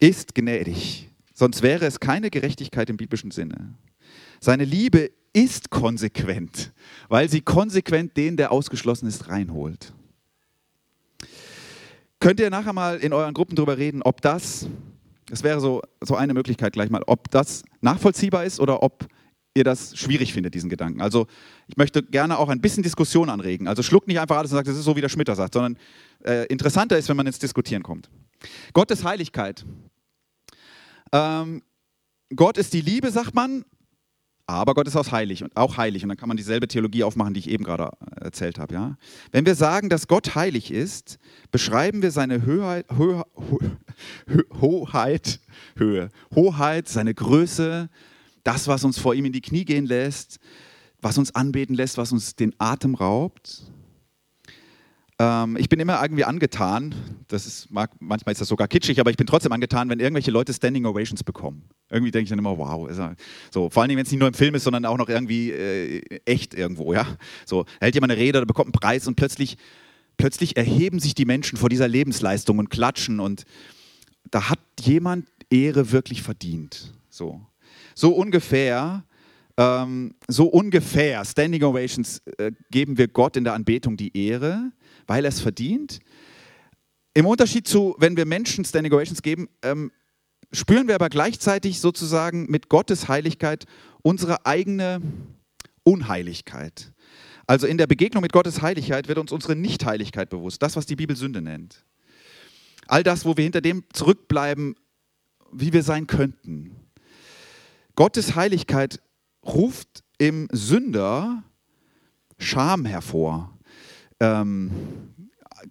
Ist gnädig. Sonst wäre es keine Gerechtigkeit im biblischen Sinne. Seine Liebe ist konsequent, weil sie konsequent den, der ausgeschlossen ist, reinholt. Könnt ihr nachher mal in euren Gruppen darüber reden, ob das, das wäre so, so eine Möglichkeit gleich mal, ob das nachvollziehbar ist oder ob ihr das schwierig findet, diesen Gedanken. Also ich möchte gerne auch ein bisschen Diskussion anregen. Also schluckt nicht einfach alles und sagt, das ist so, wie der Schmitter sagt, sondern äh, interessanter ist, wenn man ins Diskutieren kommt. Gottes Heiligkeit. Ähm, Gott ist die Liebe, sagt man, aber Gott ist auch heilig und auch heilig. Und dann kann man dieselbe Theologie aufmachen, die ich eben gerade äh, erzählt habe. Ja? Wenn wir sagen, dass Gott heilig ist, beschreiben wir seine Höheit, Hö, Hoheit, Höhe, Hoheit, seine Größe, das, was uns vor ihm in die Knie gehen lässt, was uns anbeten lässt, was uns den Atem raubt. Ähm, ich bin immer irgendwie angetan, das ist, manchmal ist das sogar kitschig, aber ich bin trotzdem angetan, wenn irgendwelche Leute Standing Ovations bekommen. Irgendwie denke ich dann immer, wow. so, vor allem, wenn es nicht nur im Film ist, sondern auch noch irgendwie äh, echt irgendwo. Ja? So, hält jemand eine Rede oder bekommt einen Preis und plötzlich, plötzlich erheben sich die Menschen vor dieser Lebensleistung und klatschen und da hat jemand Ehre wirklich verdient. So, so ungefähr ähm, so ungefähr, Standing Ovations, äh, geben wir Gott in der Anbetung die Ehre weil er es verdient. Im Unterschied zu, wenn wir Menschen Standing Ovations geben, ähm, spüren wir aber gleichzeitig sozusagen mit Gottes Heiligkeit unsere eigene Unheiligkeit. Also in der Begegnung mit Gottes Heiligkeit wird uns unsere Nichtheiligkeit bewusst, das, was die Bibel Sünde nennt. All das, wo wir hinter dem zurückbleiben, wie wir sein könnten. Gottes Heiligkeit ruft im Sünder Scham hervor ähm,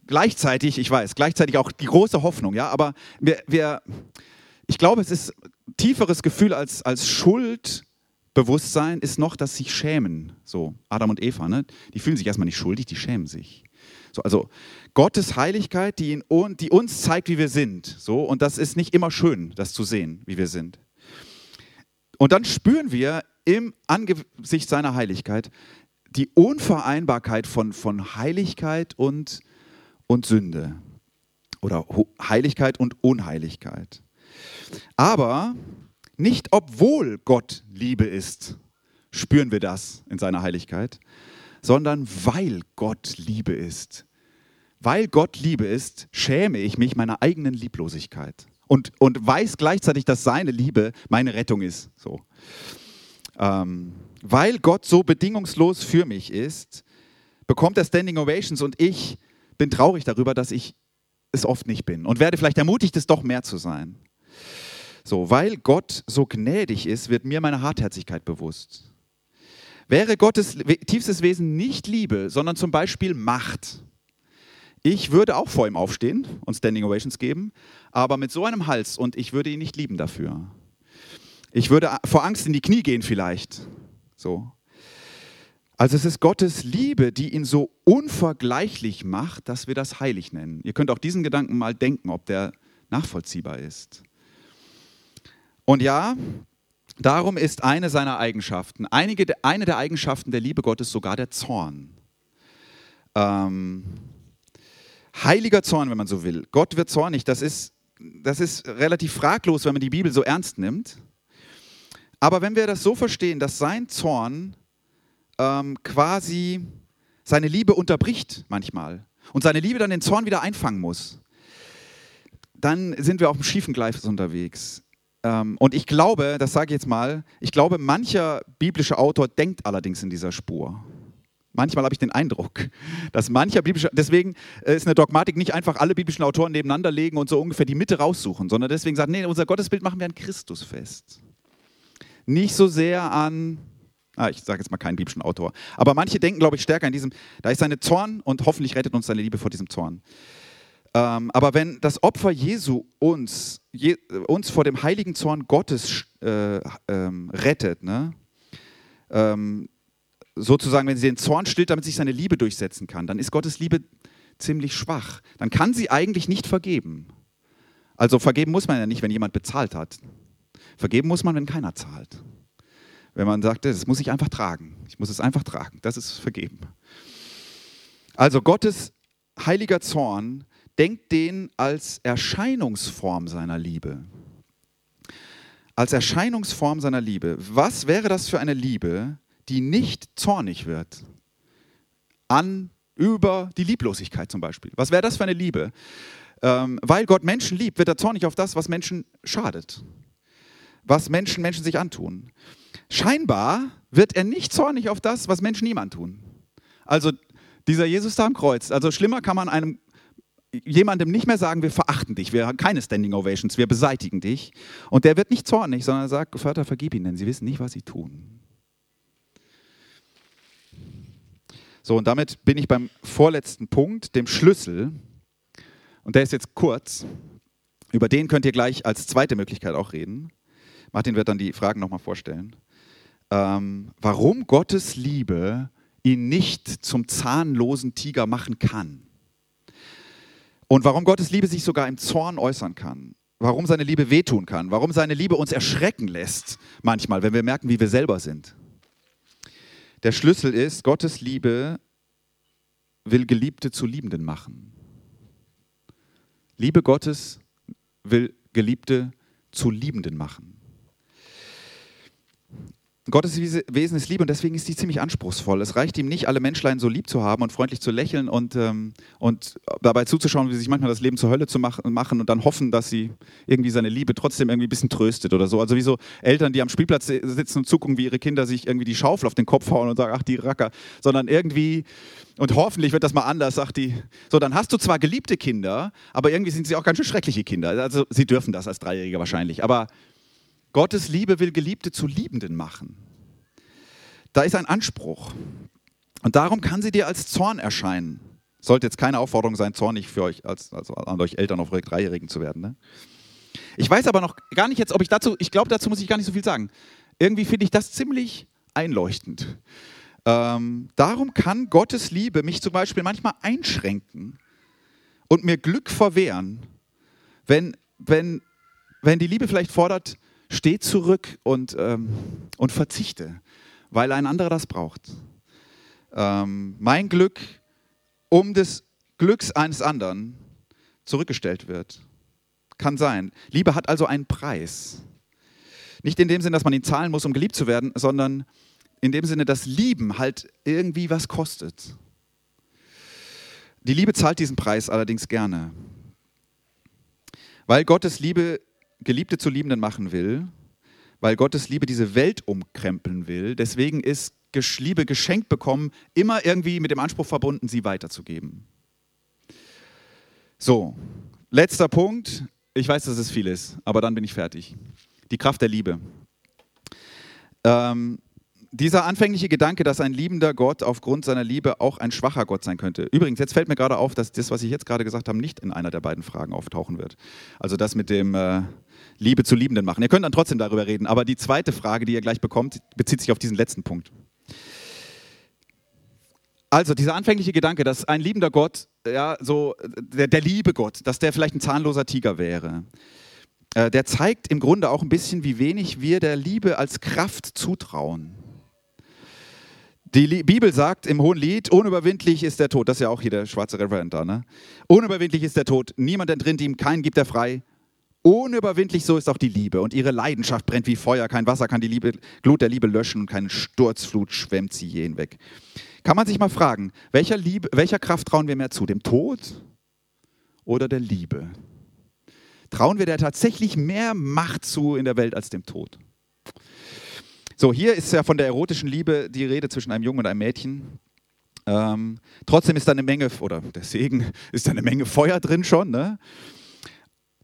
gleichzeitig, ich weiß, gleichzeitig auch die große Hoffnung, ja, aber wir, wir ich glaube, es ist tieferes Gefühl als, als Schuldbewusstsein ist noch, dass sich schämen. So, Adam und Eva, ne? die fühlen sich erstmal nicht schuldig, die schämen sich. So, also Gottes Heiligkeit, die, in, die uns zeigt, wie wir sind. So, und das ist nicht immer schön, das zu sehen, wie wir sind. Und dann spüren wir im Angesicht seiner Heiligkeit, die Unvereinbarkeit von, von Heiligkeit und, und Sünde oder Heiligkeit und Unheiligkeit. Aber nicht obwohl Gott Liebe ist, spüren wir das in seiner Heiligkeit, sondern weil Gott Liebe ist. Weil Gott Liebe ist, schäme ich mich meiner eigenen Lieblosigkeit und, und weiß gleichzeitig, dass seine Liebe meine Rettung ist. So. Ähm, weil Gott so bedingungslos für mich ist, bekommt er Standing Ovations und ich bin traurig darüber, dass ich es oft nicht bin und werde vielleicht ermutigt, es doch mehr zu sein. So, weil Gott so gnädig ist, wird mir meine Hartherzigkeit bewusst. Wäre Gottes tiefstes Wesen nicht Liebe, sondern zum Beispiel Macht, ich würde auch vor ihm aufstehen und Standing Ovations geben, aber mit so einem Hals und ich würde ihn nicht lieben dafür. Ich würde vor Angst in die Knie gehen vielleicht so. Also es ist Gottes Liebe, die ihn so unvergleichlich macht, dass wir das heilig nennen. Ihr könnt auch diesen Gedanken mal denken, ob der nachvollziehbar ist. Und ja, darum ist eine seiner Eigenschaften, einige, eine der Eigenschaften der Liebe Gottes sogar der Zorn. Ähm, heiliger Zorn, wenn man so will. Gott wird zornig, das ist, das ist relativ fraglos, wenn man die Bibel so ernst nimmt. Aber wenn wir das so verstehen, dass sein Zorn ähm, quasi seine Liebe unterbricht manchmal und seine Liebe dann den Zorn wieder einfangen muss, dann sind wir auf dem schiefen Gleis unterwegs. Ähm, und ich glaube, das sage ich jetzt mal, ich glaube, mancher biblische Autor denkt allerdings in dieser Spur. Manchmal habe ich den Eindruck, dass mancher biblische, deswegen äh, ist eine Dogmatik nicht einfach alle biblischen Autoren nebeneinander legen und so ungefähr die Mitte raussuchen, sondern deswegen sagt, nee, unser Gottesbild machen wir an Christus fest nicht so sehr an, ah, ich sage jetzt mal keinen biblischen Autor, aber manche denken, glaube ich, stärker in diesem, da ist seine Zorn und hoffentlich rettet uns seine Liebe vor diesem Zorn. Ähm, aber wenn das Opfer Jesu uns, je, uns vor dem heiligen Zorn Gottes äh, ähm, rettet, ne? Ähm, sozusagen, wenn sie den Zorn stillt, damit sich seine Liebe durchsetzen kann, dann ist Gottes Liebe ziemlich schwach. Dann kann sie eigentlich nicht vergeben. Also vergeben muss man ja nicht, wenn jemand bezahlt hat. Vergeben muss man, wenn keiner zahlt. Wenn man sagt, das muss ich einfach tragen. Ich muss es einfach tragen. Das ist vergeben. Also Gottes heiliger Zorn denkt den als Erscheinungsform seiner Liebe. Als Erscheinungsform seiner Liebe. Was wäre das für eine Liebe, die nicht zornig wird an über die Lieblosigkeit zum Beispiel. Was wäre das für eine Liebe? Ähm, weil Gott Menschen liebt, wird er zornig auf das, was Menschen schadet, was Menschen Menschen sich antun. Scheinbar wird er nicht zornig auf das, was Menschen ihm antun. Also dieser Jesus da am Kreuz, also schlimmer kann man einem jemandem nicht mehr sagen, wir verachten dich, wir haben keine Standing Ovations, wir beseitigen dich. Und der wird nicht zornig, sondern sagt, Vater, vergib ihnen, denn sie wissen nicht, was sie tun. So, und damit bin ich beim vorletzten Punkt, dem Schlüssel. Und der ist jetzt kurz. Über den könnt ihr gleich als zweite Möglichkeit auch reden. Martin wird dann die Fragen nochmal vorstellen. Ähm, warum Gottes Liebe ihn nicht zum zahnlosen Tiger machen kann. Und warum Gottes Liebe sich sogar im Zorn äußern kann. Warum seine Liebe wehtun kann. Warum seine Liebe uns erschrecken lässt, manchmal, wenn wir merken, wie wir selber sind. Der Schlüssel ist, Gottes Liebe will Geliebte zu Liebenden machen. Liebe Gottes will Geliebte zu Liebenden machen. Gottes Wesen ist Liebe und deswegen ist sie ziemlich anspruchsvoll. Es reicht ihm nicht, alle Menschlein so lieb zu haben und freundlich zu lächeln und, ähm, und dabei zuzuschauen, wie sie sich manchmal das Leben zur Hölle zu mach machen und dann hoffen, dass sie irgendwie seine Liebe trotzdem irgendwie ein bisschen tröstet oder so. Also wie so Eltern, die am Spielplatz sitzen und zugucken, wie ihre Kinder sich irgendwie die Schaufel auf den Kopf hauen und sagen, ach die Racker, sondern irgendwie, und hoffentlich wird das mal anders, sagt die, so dann hast du zwar geliebte Kinder, aber irgendwie sind sie auch ganz schön schreckliche Kinder. Also sie dürfen das als Dreijährige wahrscheinlich, aber Gottes Liebe will Geliebte zu Liebenden machen. Da ist ein Anspruch. Und darum kann sie dir als Zorn erscheinen. Sollte jetzt keine Aufforderung sein, zornig für euch, als, also an euch Eltern auf Dreijährigen zu werden. Ne? Ich weiß aber noch gar nicht jetzt, ob ich dazu, ich glaube, dazu muss ich gar nicht so viel sagen. Irgendwie finde ich das ziemlich einleuchtend. Ähm, darum kann Gottes Liebe mich zum Beispiel manchmal einschränken und mir Glück verwehren, wenn, wenn, wenn die Liebe vielleicht fordert, steh zurück und, ähm, und verzichte, weil ein anderer das braucht. Ähm, mein Glück um des Glücks eines anderen zurückgestellt wird. Kann sein. Liebe hat also einen Preis. Nicht in dem Sinne, dass man ihn zahlen muss, um geliebt zu werden, sondern in dem Sinne, dass Lieben halt irgendwie was kostet. Die Liebe zahlt diesen Preis allerdings gerne. Weil Gottes Liebe Geliebte zu Liebenden machen will, weil Gottes Liebe diese Welt umkrempeln will. Deswegen ist Liebe geschenkt bekommen immer irgendwie mit dem Anspruch verbunden, sie weiterzugeben. So, letzter Punkt. Ich weiß, dass es viel ist, aber dann bin ich fertig. Die Kraft der Liebe. Ähm, dieser anfängliche Gedanke, dass ein liebender Gott aufgrund seiner Liebe auch ein schwacher Gott sein könnte. Übrigens, jetzt fällt mir gerade auf, dass das, was ich jetzt gerade gesagt habe, nicht in einer der beiden Fragen auftauchen wird. Also das mit dem äh, Liebe zu Liebenden machen. Ihr könnt dann trotzdem darüber reden, aber die zweite Frage, die ihr gleich bekommt, bezieht sich auf diesen letzten Punkt. Also dieser anfängliche Gedanke, dass ein liebender Gott, ja, so der, der liebe Gott, dass der vielleicht ein zahnloser Tiger wäre, äh, der zeigt im Grunde auch ein bisschen, wie wenig wir der Liebe als Kraft zutrauen. Die Bibel sagt im Hohen Lied, unüberwindlich ist der Tod. Das ist ja auch hier der schwarze Reverend da. Ne? Unüberwindlich ist der Tod. Niemand entrinnt ihm, keinen gibt er frei. Unüberwindlich so ist auch die Liebe. Und ihre Leidenschaft brennt wie Feuer. Kein Wasser kann die Liebe, Glut der Liebe löschen und keine Sturzflut schwemmt sie je hinweg. Kann man sich mal fragen, welcher, Liebe, welcher Kraft trauen wir mehr zu? Dem Tod oder der Liebe? Trauen wir der tatsächlich mehr Macht zu in der Welt als dem Tod? So, hier ist ja von der erotischen Liebe die Rede zwischen einem Jungen und einem Mädchen. Ähm, trotzdem ist da eine Menge, oder der Segen, ist da eine Menge Feuer drin schon. Ne?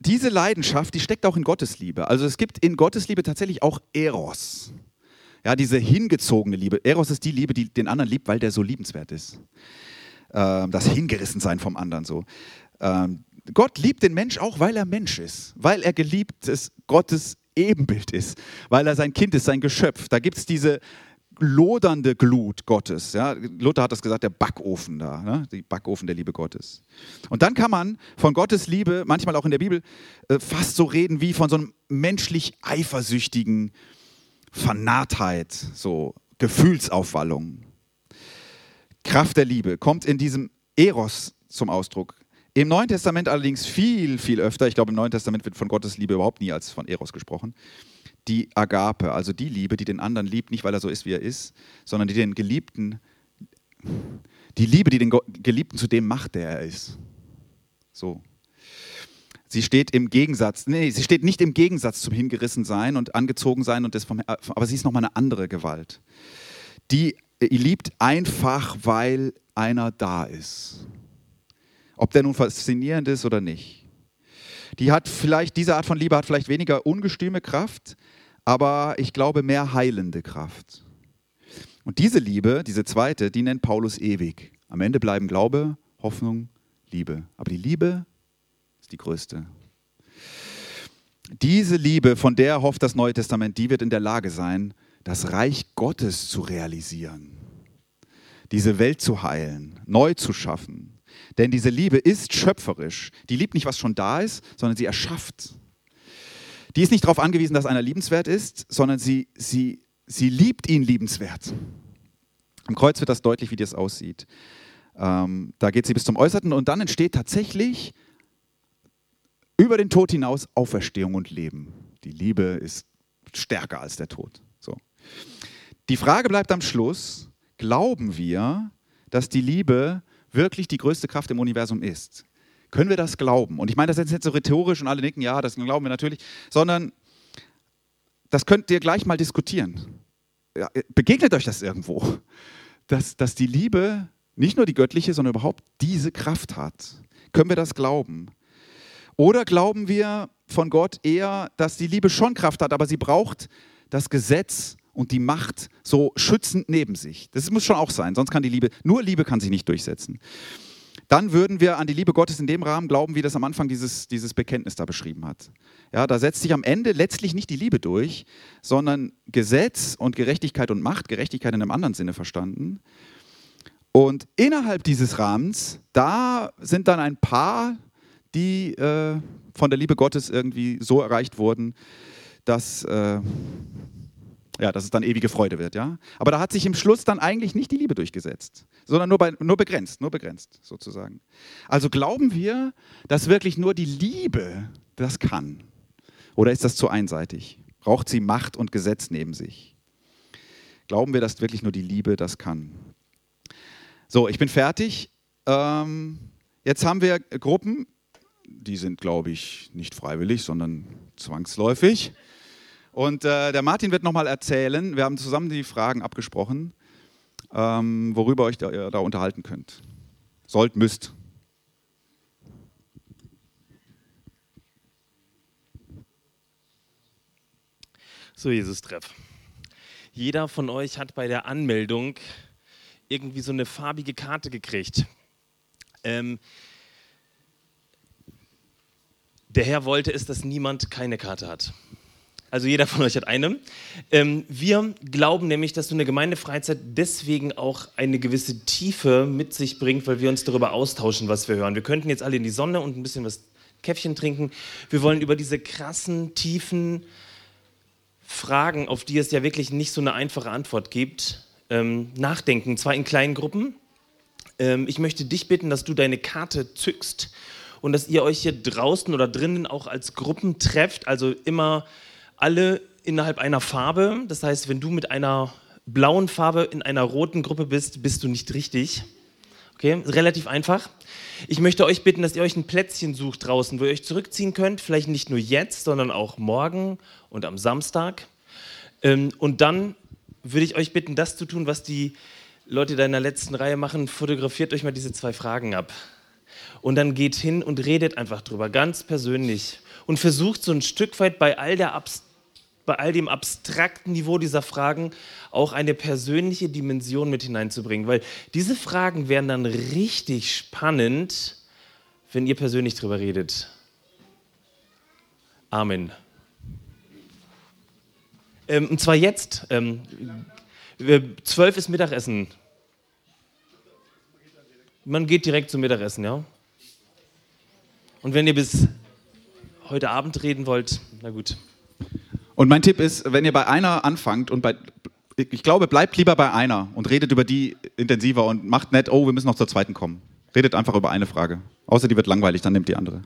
Diese Leidenschaft, die steckt auch in Gottes Liebe. Also es gibt in Gottes Liebe tatsächlich auch Eros. Ja, diese hingezogene Liebe. Eros ist die Liebe, die den anderen liebt, weil der so liebenswert ist. Ähm, das Hingerissensein vom anderen so. Ähm, Gott liebt den Mensch auch, weil er Mensch ist, weil er geliebt ist, Gottes Ebenbild ist, weil er sein Kind ist, sein Geschöpf. Da gibt es diese lodernde Glut Gottes. Ja? Luther hat das gesagt, der Backofen da, ne? die Backofen der Liebe Gottes. Und dann kann man von Gottes Liebe, manchmal auch in der Bibel, äh, fast so reden wie von so einem menschlich eifersüchtigen Vernarrtheit, so Gefühlsaufwallung. Kraft der Liebe kommt in diesem Eros zum Ausdruck. Im Neuen Testament allerdings viel, viel öfter. Ich glaube, im Neuen Testament wird von Gottes Liebe überhaupt nie als von Eros gesprochen. Die Agape, also die Liebe, die den anderen liebt, nicht weil er so ist, wie er ist, sondern die den Geliebten, die Liebe, die den Geliebten zu dem macht, der er ist. So. Sie steht im Gegensatz, nee, sie steht nicht im Gegensatz zum Hingerissensein und Angezogensein und das vom, aber sie ist nochmal eine andere Gewalt. Die liebt einfach, weil einer da ist. Ob der nun faszinierend ist oder nicht. Die hat vielleicht, diese Art von Liebe hat vielleicht weniger ungestüme Kraft, aber ich glaube mehr heilende Kraft. Und diese Liebe, diese zweite, die nennt Paulus ewig. Am Ende bleiben Glaube, Hoffnung, Liebe. Aber die Liebe ist die größte. Diese Liebe, von der hofft das Neue Testament, die wird in der Lage sein, das Reich Gottes zu realisieren. Diese Welt zu heilen, neu zu schaffen. Denn diese Liebe ist schöpferisch. Die liebt nicht, was schon da ist, sondern sie erschafft. Die ist nicht darauf angewiesen, dass einer liebenswert ist, sondern sie, sie, sie liebt ihn liebenswert. Am Kreuz wird das deutlich, wie das aussieht. Ähm, da geht sie bis zum Äußerten und dann entsteht tatsächlich über den Tod hinaus Auferstehung und Leben. Die Liebe ist stärker als der Tod. So. Die Frage bleibt am Schluss, glauben wir, dass die Liebe wirklich die größte Kraft im Universum ist? Können wir das glauben? Und ich meine das jetzt nicht so rhetorisch und alle nicken, ja, das glauben wir natürlich, sondern das könnt ihr gleich mal diskutieren. Ja, begegnet euch das irgendwo, dass, dass die Liebe nicht nur die göttliche, sondern überhaupt diese Kraft hat. Können wir das glauben? Oder glauben wir von Gott eher, dass die Liebe schon Kraft hat, aber sie braucht das Gesetz und die Macht so schützend neben sich? Das muss schon auch sein, sonst kann die Liebe, nur Liebe kann sich nicht durchsetzen dann würden wir an die Liebe Gottes in dem Rahmen glauben, wie das am Anfang dieses, dieses Bekenntnis da beschrieben hat. Ja, da setzt sich am Ende letztlich nicht die Liebe durch, sondern Gesetz und Gerechtigkeit und Macht, Gerechtigkeit in einem anderen Sinne verstanden. Und innerhalb dieses Rahmens, da sind dann ein paar, die äh, von der Liebe Gottes irgendwie so erreicht wurden, dass äh, ja, dass es dann ewige Freude wird, ja. Aber da hat sich im Schluss dann eigentlich nicht die Liebe durchgesetzt, sondern nur, bei, nur begrenzt, nur begrenzt sozusagen. Also glauben wir, dass wirklich nur die Liebe das kann? Oder ist das zu einseitig? Braucht sie Macht und Gesetz neben sich? Glauben wir, dass wirklich nur die Liebe das kann? So, ich bin fertig. Ähm, jetzt haben wir Gruppen, die sind, glaube ich, nicht freiwillig, sondern zwangsläufig. Und äh, der Martin wird nochmal erzählen, wir haben zusammen die Fragen abgesprochen, ähm, worüber euch da, da unterhalten könnt. Sollt, müsst. So, Jesus-Treff. Jeder von euch hat bei der Anmeldung irgendwie so eine farbige Karte gekriegt. Ähm, der Herr wollte es, dass niemand keine Karte hat. Also jeder von euch hat eine. Ähm, wir glauben nämlich, dass so eine Gemeindefreizeit deswegen auch eine gewisse Tiefe mit sich bringt, weil wir uns darüber austauschen, was wir hören. Wir könnten jetzt alle in die Sonne und ein bisschen was Käffchen trinken. Wir wollen über diese krassen, tiefen Fragen, auf die es ja wirklich nicht so eine einfache Antwort gibt, ähm, nachdenken. Zwar in kleinen Gruppen. Ähm, ich möchte dich bitten, dass du deine Karte zückst und dass ihr euch hier draußen oder drinnen auch als Gruppen trefft. Also immer alle innerhalb einer Farbe. Das heißt, wenn du mit einer blauen Farbe in einer roten Gruppe bist, bist du nicht richtig. Okay, relativ einfach. Ich möchte euch bitten, dass ihr euch ein Plätzchen sucht draußen, wo ihr euch zurückziehen könnt. Vielleicht nicht nur jetzt, sondern auch morgen und am Samstag. Ähm, und dann würde ich euch bitten, das zu tun, was die Leute da in der letzten Reihe machen. Fotografiert euch mal diese zwei Fragen ab. Und dann geht hin und redet einfach drüber, ganz persönlich. Und versucht so ein Stück weit bei all der Abs bei all dem abstrakten Niveau dieser Fragen auch eine persönliche Dimension mit hineinzubringen. Weil diese Fragen wären dann richtig spannend, wenn ihr persönlich drüber redet. Amen. Ähm, und zwar jetzt. Ähm, zwölf ist Mittagessen. Man geht direkt zum Mittagessen, ja? Und wenn ihr bis heute Abend reden wollt, na gut. Und mein Tipp ist, wenn ihr bei einer anfangt und bei, ich glaube, bleibt lieber bei einer und redet über die intensiver und macht nicht, oh, wir müssen noch zur zweiten kommen. Redet einfach über eine Frage. Außer die wird langweilig, dann nimmt die andere.